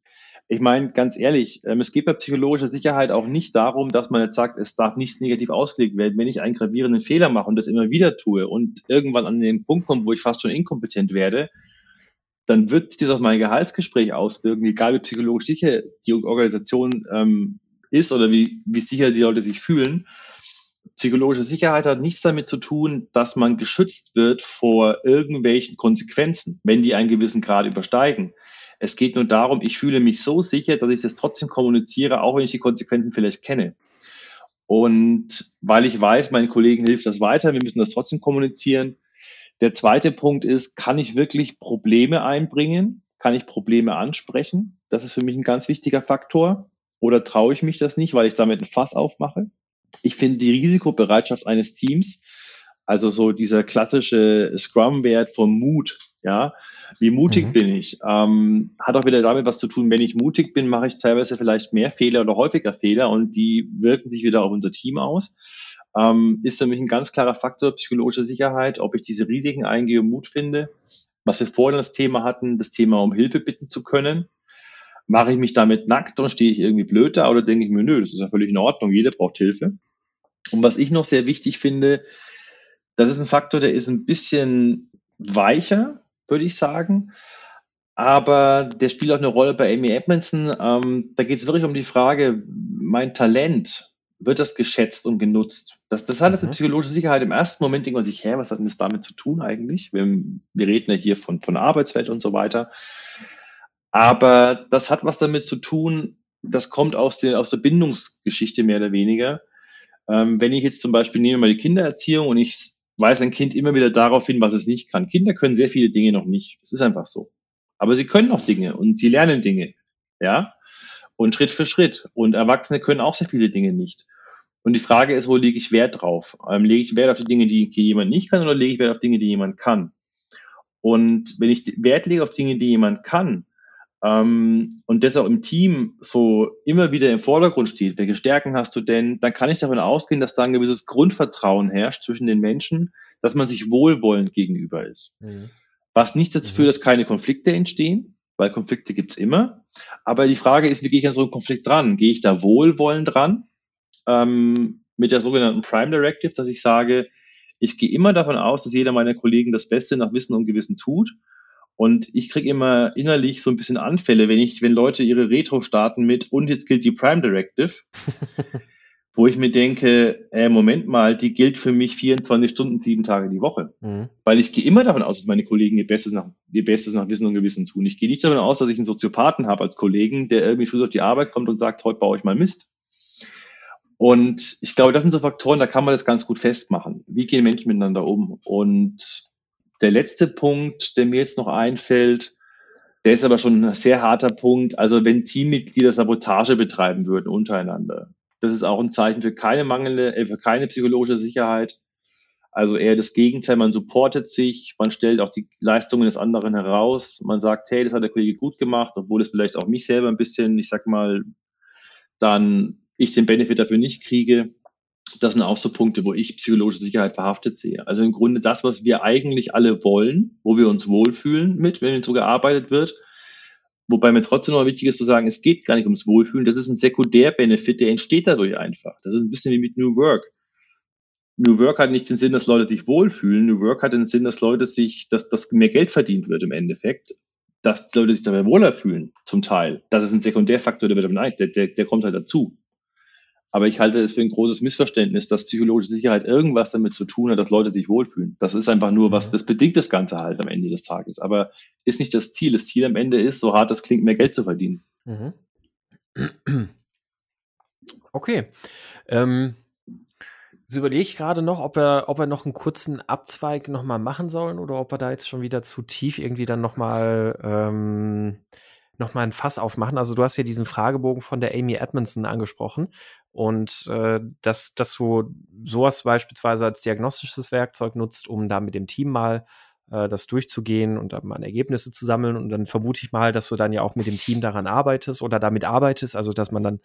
Ich meine, ganz ehrlich, ähm, es geht bei psychologischer Sicherheit auch nicht darum, dass man jetzt sagt, es darf nichts negativ ausgelegt werden. Wenn ich einen gravierenden Fehler mache und das immer wieder tue und irgendwann an den Punkt komme, wo ich fast schon inkompetent werde, dann wird sich das auf mein Gehaltsgespräch auswirken, egal wie psychologisch sicher die Organisation ähm, ist oder wie, wie sicher die Leute sich fühlen. Psychologische Sicherheit hat nichts damit zu tun, dass man geschützt wird vor irgendwelchen Konsequenzen, wenn die einen gewissen Grad übersteigen. Es geht nur darum, ich fühle mich so sicher, dass ich das trotzdem kommuniziere, auch wenn ich die Konsequenzen vielleicht kenne. Und weil ich weiß, meinen Kollegen hilft das weiter, wir müssen das trotzdem kommunizieren. Der zweite Punkt ist, kann ich wirklich Probleme einbringen? Kann ich Probleme ansprechen? Das ist für mich ein ganz wichtiger Faktor. Oder traue ich mich das nicht, weil ich damit ein Fass aufmache? Ich finde die Risikobereitschaft eines Teams also so dieser klassische Scrum-Wert vom Mut, ja. Wie mutig mhm. bin ich? Ähm, hat auch wieder damit was zu tun, wenn ich mutig bin, mache ich teilweise vielleicht mehr Fehler oder häufiger Fehler und die wirken sich wieder auf unser Team aus. Ähm, ist für mich ein ganz klarer Faktor psychologische Sicherheit, ob ich diese Risiken eingehe und Mut finde. Was wir vorhin das Thema hatten, das Thema um Hilfe bitten zu können. Mache ich mich damit nackt und stehe ich irgendwie blöd da oder denke ich mir, nö, das ist ja völlig in Ordnung, jeder braucht Hilfe. Und was ich noch sehr wichtig finde, das ist ein Faktor, der ist ein bisschen weicher, würde ich sagen. Aber der spielt auch eine Rolle bei Amy Edmondson. Ähm, da geht es wirklich um die Frage, mein Talent, wird das geschätzt und genutzt? Das, das hat mhm. eine psychologische Sicherheit. Im ersten Moment denkt man sich, hä, was hat denn das damit zu tun eigentlich? Wir, wir reden ja hier von, von Arbeitswelt und so weiter. Aber das hat was damit zu tun, das kommt aus der, aus der Bindungsgeschichte mehr oder weniger. Ähm, wenn ich jetzt zum Beispiel nehme mal die Kindererziehung und ich weist ein Kind immer wieder darauf hin, was es nicht kann. Kinder können sehr viele Dinge noch nicht. Das ist einfach so. Aber sie können noch Dinge und sie lernen Dinge. Ja. Und Schritt für Schritt. Und Erwachsene können auch sehr viele Dinge nicht. Und die Frage ist, wo lege ich Wert drauf? Ähm, lege ich Wert auf die Dinge, die jemand nicht kann, oder lege ich Wert auf Dinge, die jemand kann? Und wenn ich Wert lege auf Dinge, die jemand kann, ähm, und das auch im Team so immer wieder im Vordergrund steht, welche Stärken hast du denn, dann kann ich davon ausgehen, dass da ein gewisses Grundvertrauen herrscht zwischen den Menschen, dass man sich wohlwollend gegenüber ist. Mhm. Was nicht dazu führt, dass keine Konflikte entstehen, weil Konflikte gibt's immer. Aber die Frage ist, wie gehe ich an so einen Konflikt dran? Gehe ich da wohlwollend dran? Ähm, mit der sogenannten Prime Directive, dass ich sage, ich gehe immer davon aus, dass jeder meiner Kollegen das Beste nach Wissen und Gewissen tut und ich kriege immer innerlich so ein bisschen Anfälle, wenn ich, wenn Leute ihre Retro starten mit und jetzt gilt die Prime Directive, wo ich mir denke, äh, Moment mal, die gilt für mich 24 Stunden, sieben Tage die Woche. Mhm. Weil ich gehe immer davon aus, dass meine Kollegen ihr Bestes nach, ihr Bestes nach Wissen und Gewissen tun. Ich gehe nicht davon aus, dass ich einen Soziopathen habe als Kollegen, der irgendwie früh auf die Arbeit kommt und sagt, heute baue ich mal Mist. Und ich glaube, das sind so Faktoren, da kann man das ganz gut festmachen. Wie gehen Menschen miteinander um? Und der letzte Punkt, der mir jetzt noch einfällt, der ist aber schon ein sehr harter Punkt. Also wenn Teammitglieder Sabotage betreiben würden untereinander, das ist auch ein Zeichen für keine mangelnde, äh, für keine psychologische Sicherheit. Also eher das Gegenteil, man supportet sich, man stellt auch die Leistungen des anderen heraus, man sagt, hey, das hat der Kollege gut gemacht, obwohl es vielleicht auch mich selber ein bisschen, ich sag mal, dann ich den Benefit dafür nicht kriege. Das sind auch so Punkte, wo ich psychologische Sicherheit verhaftet sehe. Also im Grunde das, was wir eigentlich alle wollen, wo wir uns wohlfühlen mit, wenn so gearbeitet wird. Wobei mir trotzdem noch wichtig ist zu sagen, es geht gar nicht ums Wohlfühlen. Das ist ein Sekundär-Benefit, der entsteht dadurch einfach. Das ist ein bisschen wie mit New Work. New Work hat nicht den Sinn, dass Leute sich wohlfühlen. New Work hat den Sinn, dass Leute sich, dass, dass mehr Geld verdient wird im Endeffekt. Dass Leute sich dabei wohler fühlen, zum Teil. Das ist ein Sekundärfaktor, der, der, der kommt halt dazu. Aber ich halte es für ein großes Missverständnis, dass psychologische Sicherheit irgendwas damit zu tun hat, dass Leute sich wohlfühlen. Das ist einfach nur was, das bedingt das Ganze halt am Ende des Tages. Aber ist nicht das Ziel. Das Ziel am Ende ist, so hart es klingt, mehr Geld zu verdienen. Mhm. Okay. Ähm, Jetzt überlege ich gerade noch, ob er, ob er noch einen kurzen Abzweig nochmal machen sollen oder ob er da jetzt schon wieder zu tief irgendwie dann nochmal ähm, noch ein Fass aufmachen. Also du hast ja diesen Fragebogen von der Amy Edmondson angesprochen und äh, dass, dass du sowas beispielsweise als diagnostisches Werkzeug nutzt, um da mit dem Team mal äh, das durchzugehen und dann mal Ergebnisse zu sammeln. Und dann vermute ich mal, dass du dann ja auch mit dem Team daran arbeitest oder damit arbeitest, also dass man dann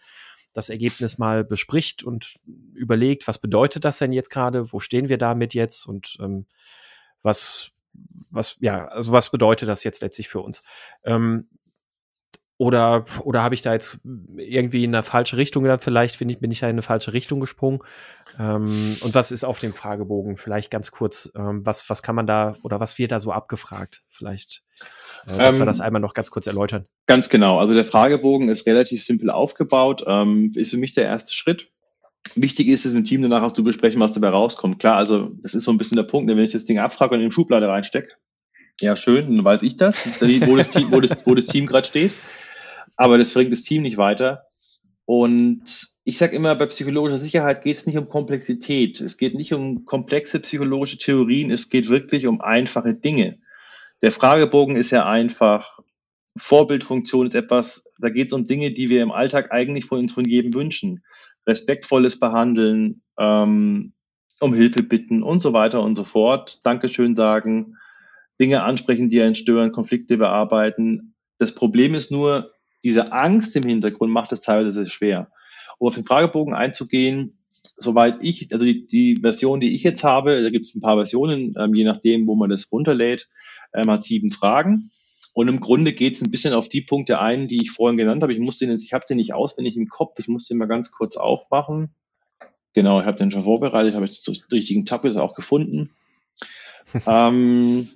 das Ergebnis mal bespricht und überlegt, was bedeutet das denn jetzt gerade, wo stehen wir damit jetzt? Und ähm, was, was, ja, also was bedeutet das jetzt letztlich für uns? Ähm, oder, oder habe ich da jetzt irgendwie in eine falsche Richtung gedacht? Vielleicht bin ich, bin ich da in eine falsche Richtung gesprungen. Ähm, und was ist auf dem Fragebogen? Vielleicht ganz kurz, ähm, was, was kann man da oder was wird da so abgefragt? Vielleicht äh, dass ähm, wir das einmal noch ganz kurz erläutern. Ganz genau. Also der Fragebogen ist relativ simpel aufgebaut, ähm, ist für mich der erste Schritt. Wichtig ist es im Team danach auch zu besprechen, was dabei rauskommt. Klar, also das ist so ein bisschen der Punkt, wenn ich das Ding abfrage und in die Schublade reinstecke. Ja, schön, dann weiß ich das, wo das Team, wo das, wo das Team gerade steht. Aber das bringt das Team nicht weiter. Und ich sage immer, bei psychologischer Sicherheit geht es nicht um Komplexität. Es geht nicht um komplexe psychologische Theorien. Es geht wirklich um einfache Dinge. Der Fragebogen ist ja einfach. Vorbildfunktion ist etwas, da geht es um Dinge, die wir im Alltag eigentlich von uns von jedem wünschen. Respektvolles Behandeln, ähm, um Hilfe bitten und so weiter und so fort. Dankeschön sagen, Dinge ansprechen, die einen stören, Konflikte bearbeiten. Das Problem ist nur, diese Angst im Hintergrund macht es teilweise sehr schwer. Um auf den Fragebogen einzugehen, soweit ich, also die, die Version, die ich jetzt habe, da gibt es ein paar Versionen, ähm, je nachdem, wo man das runterlädt, ähm, hat sieben Fragen. Und im Grunde geht es ein bisschen auf die Punkte ein, die ich vorhin genannt habe. Ich musste den, ich habe den nicht auswendig im Kopf, ich musste den mal ganz kurz aufmachen. Genau, ich habe den schon vorbereitet, habe ich den richtigen Tab jetzt auch gefunden. ähm,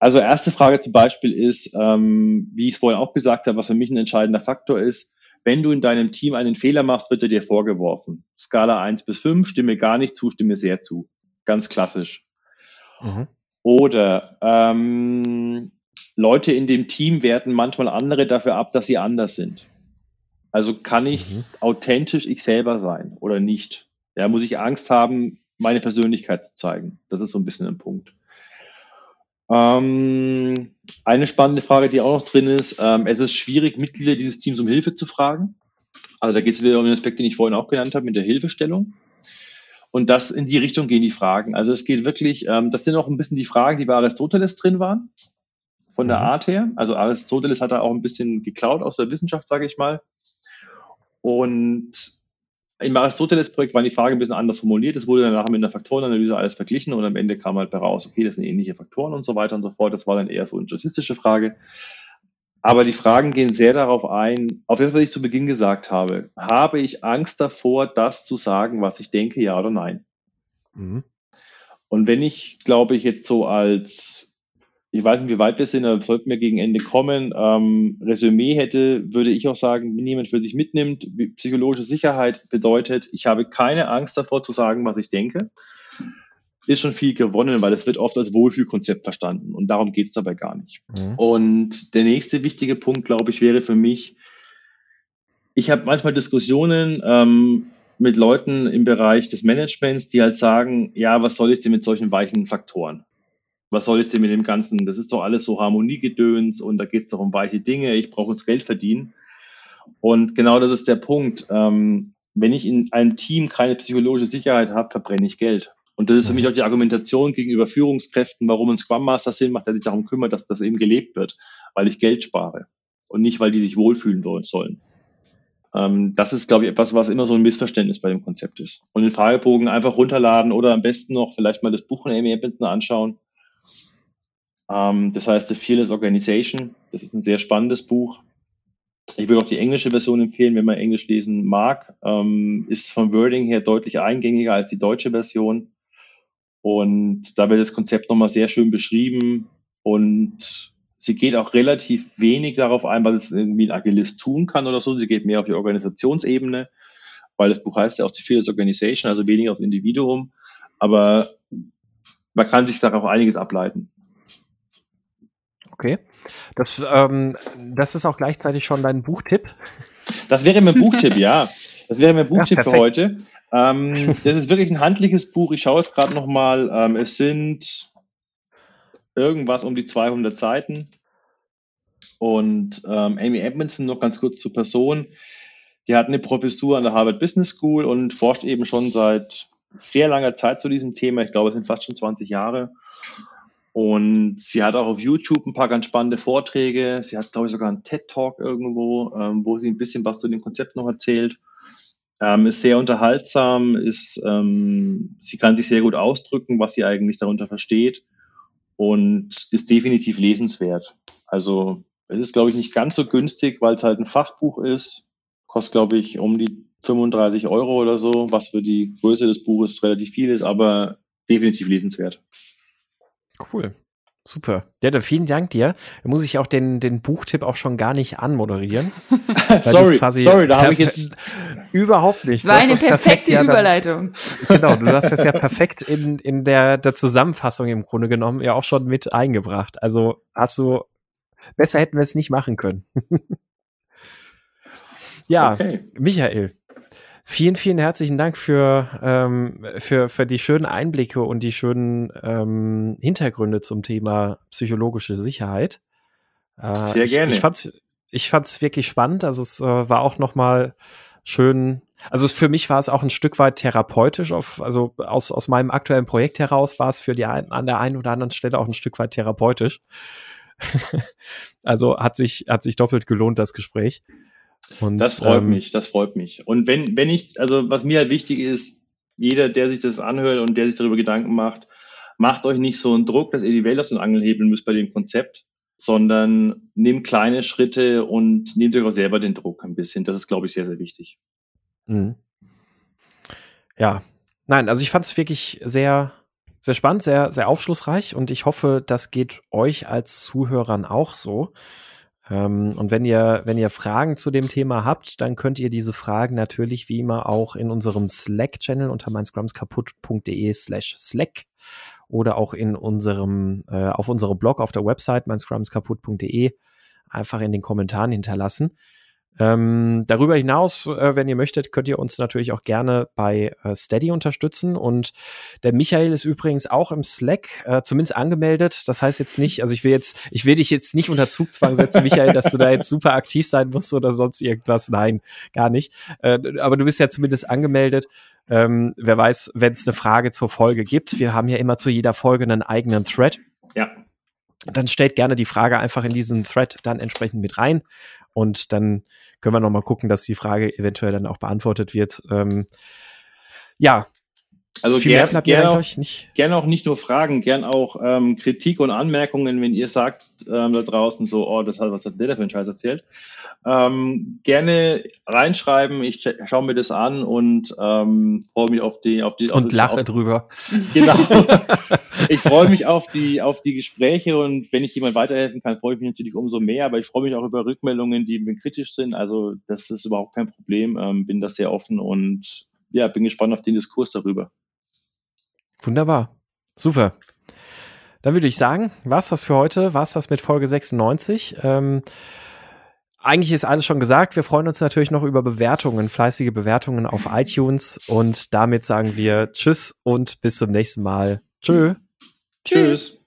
also erste Frage zum Beispiel ist, ähm, wie ich es vorhin auch gesagt habe, was für mich ein entscheidender Faktor ist, wenn du in deinem Team einen Fehler machst, wird er dir vorgeworfen. Skala 1 bis 5, stimme gar nicht zu, stimme sehr zu. Ganz klassisch. Mhm. Oder ähm, Leute in dem Team werten manchmal andere dafür ab, dass sie anders sind. Also kann ich mhm. authentisch ich selber sein oder nicht? Ja, muss ich Angst haben, meine Persönlichkeit zu zeigen? Das ist so ein bisschen ein Punkt. Ähm, eine spannende Frage, die auch noch drin ist, ähm, es ist schwierig, Mitglieder dieses Teams um Hilfe zu fragen. Also da geht es wieder um den Aspekt, den ich vorhin auch genannt habe, mit der Hilfestellung. Und das in die Richtung gehen die Fragen. Also es geht wirklich, ähm, das sind auch ein bisschen die Fragen, die bei Aristoteles drin waren, von der mhm. Art her. Also Aristoteles hat da auch ein bisschen geklaut aus der Wissenschaft, sage ich mal. Und im Aristoteles-Projekt waren die Fragen ein bisschen anders formuliert. Es wurde danach mit einer Faktorenanalyse alles verglichen und am Ende kam halt heraus, okay, das sind ähnliche Faktoren und so weiter und so fort. Das war dann eher so eine statistische Frage. Aber die Fragen gehen sehr darauf ein, auf das, was ich zu Beginn gesagt habe. Habe ich Angst davor, das zu sagen, was ich denke, ja oder nein? Mhm. Und wenn ich, glaube ich, jetzt so als, ich weiß nicht, wie weit wir sind, aber sollten wir gegen Ende kommen, ähm, Resümee hätte, würde ich auch sagen, wenn jemand für sich mitnimmt, psychologische Sicherheit bedeutet, ich habe keine Angst davor zu sagen, was ich denke ist schon viel gewonnen, weil es wird oft als Wohlfühlkonzept verstanden und darum geht es dabei gar nicht. Mhm. Und der nächste wichtige Punkt, glaube ich, wäre für mich, ich habe manchmal Diskussionen ähm, mit Leuten im Bereich des Managements, die halt sagen, ja, was soll ich denn mit solchen weichen Faktoren? Was soll ich denn mit dem Ganzen? Das ist doch alles so Harmoniegedöns und da geht es doch um weiche Dinge, ich brauche jetzt Geld verdienen. Und genau das ist der Punkt. Ähm, wenn ich in einem Team keine psychologische Sicherheit habe, verbrenne ich Geld. Und das ist für mich auch die Argumentation gegenüber Führungskräften, warum ein Scrum Master Sinn macht, der sich darum kümmert, dass das eben gelebt wird, weil ich Geld spare und nicht, weil die sich wohlfühlen sollen. Ähm, das ist, glaube ich, etwas, was immer so ein Missverständnis bei dem Konzept ist. Und den Fragebogen einfach runterladen oder am besten noch vielleicht mal das Buch von Amy Edmonton anschauen. Ähm, das heißt The Fearless Organization. Das ist ein sehr spannendes Buch. Ich würde auch die englische Version empfehlen, wenn man Englisch lesen mag. Ähm, ist vom Wording her deutlich eingängiger als die deutsche Version. Und da wird das Konzept nochmal sehr schön beschrieben und sie geht auch relativ wenig darauf ein, was es irgendwie ein Agilist tun kann oder so. Sie geht mehr auf die Organisationsebene, weil das Buch heißt ja auch die Fearless Organization, also weniger aufs Individuum. Aber man kann sich darauf einiges ableiten. Okay. Das, ähm, das ist auch gleichzeitig schon dein Buchtipp. Das wäre mein Buchtipp, ja. Das wäre mein Buchtipp ja, für heute. Ähm, das ist wirklich ein handliches Buch. Ich schaue es gerade nochmal. Ähm, es sind irgendwas um die 200 Seiten. Und ähm, Amy Edmondson, noch ganz kurz zur Person, die hat eine Professur an der Harvard Business School und forscht eben schon seit sehr langer Zeit zu diesem Thema. Ich glaube, es sind fast schon 20 Jahre. Und sie hat auch auf YouTube ein paar ganz spannende Vorträge. Sie hat, glaube ich, sogar einen TED-Talk irgendwo, ähm, wo sie ein bisschen was zu dem Konzept noch erzählt. Ähm, ist sehr unterhaltsam, ist, ähm, sie kann sich sehr gut ausdrücken, was sie eigentlich darunter versteht und ist definitiv lesenswert. Also es ist, glaube ich, nicht ganz so günstig, weil es halt ein Fachbuch ist. Kostet, glaube ich, um die 35 Euro oder so, was für die Größe des Buches relativ viel ist, aber definitiv lesenswert. Cool. Super. Ja, dann vielen Dank dir. Da muss ich auch den, den Buchtipp auch schon gar nicht anmoderieren. sorry, sorry, da habe ich jetzt überhaupt nicht. War eine perfekte ja Überleitung. genau, du hast das ja perfekt in, in der, der Zusammenfassung im Grunde genommen ja auch schon mit eingebracht. Also hast du, besser hätten wir es nicht machen können. ja, okay. Michael, Vielen, vielen herzlichen Dank für, ähm, für, für die schönen Einblicke und die schönen ähm, Hintergründe zum Thema psychologische Sicherheit. Äh, Sehr gerne. Ich, ich, fand's, ich fand's wirklich spannend. Also es äh, war auch noch mal schön. Also für mich war es auch ein Stück weit therapeutisch. Auf, also aus, aus meinem aktuellen Projekt heraus war es für die ein, an der einen oder anderen Stelle auch ein Stück weit therapeutisch. also hat sich, hat sich doppelt gelohnt, das Gespräch. Und, das freut ähm, mich, das freut mich. Und wenn, wenn ich, also was mir halt wichtig ist, jeder, der sich das anhört und der sich darüber Gedanken macht, macht euch nicht so einen Druck, dass ihr die Welt aus den Angeln hebeln müsst bei dem Konzept, sondern nehmt kleine Schritte und nehmt euch auch selber den Druck ein bisschen. Das ist, glaube ich, sehr, sehr wichtig. Mhm. Ja, nein, also ich fand es wirklich sehr, sehr spannend, sehr, sehr aufschlussreich und ich hoffe, das geht euch als Zuhörern auch so. Ähm, und wenn ihr, wenn ihr Fragen zu dem Thema habt, dann könnt ihr diese Fragen natürlich wie immer auch in unserem Slack-Channel unter meinscrumskaputt.de slash Slack oder auch in unserem, äh, auf unserem Blog auf der Website meinscrumskaputt.de einfach in den Kommentaren hinterlassen. Ähm, darüber hinaus, äh, wenn ihr möchtet, könnt ihr uns natürlich auch gerne bei äh, Steady unterstützen. Und der Michael ist übrigens auch im Slack, äh, zumindest angemeldet. Das heißt jetzt nicht, also ich will jetzt, ich will dich jetzt nicht unter Zugzwang setzen, Michael, dass du da jetzt super aktiv sein musst oder sonst irgendwas. Nein, gar nicht. Äh, aber du bist ja zumindest angemeldet. Ähm, wer weiß, wenn es eine Frage zur Folge gibt. Wir haben ja immer zu jeder Folge einen eigenen Thread. Ja. Dann stellt gerne die Frage einfach in diesen Thread dann entsprechend mit rein. Und dann können wir noch mal gucken, dass die Frage eventuell dann auch beantwortet wird. Ähm, ja, also Viel gern, mehr gern, auch, nicht. gern auch nicht nur Fragen, gern auch ähm, Kritik und Anmerkungen, wenn ihr sagt ähm, da draußen so, oh, das hat was hat der da für einen Scheiß erzählt. Ähm, gerne reinschreiben, ich schaue mir das an und ähm, freue mich auf die, auf die und lache auf, drüber. Genau. ich freue mich auf die, auf die Gespräche und wenn ich jemand weiterhelfen kann, freue ich mich natürlich umso mehr. Aber ich freue mich auch über Rückmeldungen, die kritisch sind. Also das ist überhaupt kein Problem. Ähm, bin da sehr offen und ja, bin gespannt auf den Diskurs darüber. Wunderbar. Super. Dann würde ich sagen, war's das für heute, war's das mit Folge 96. Ähm, eigentlich ist alles schon gesagt. Wir freuen uns natürlich noch über Bewertungen, fleißige Bewertungen auf iTunes. Und damit sagen wir Tschüss und bis zum nächsten Mal. Tschö. Tschüss.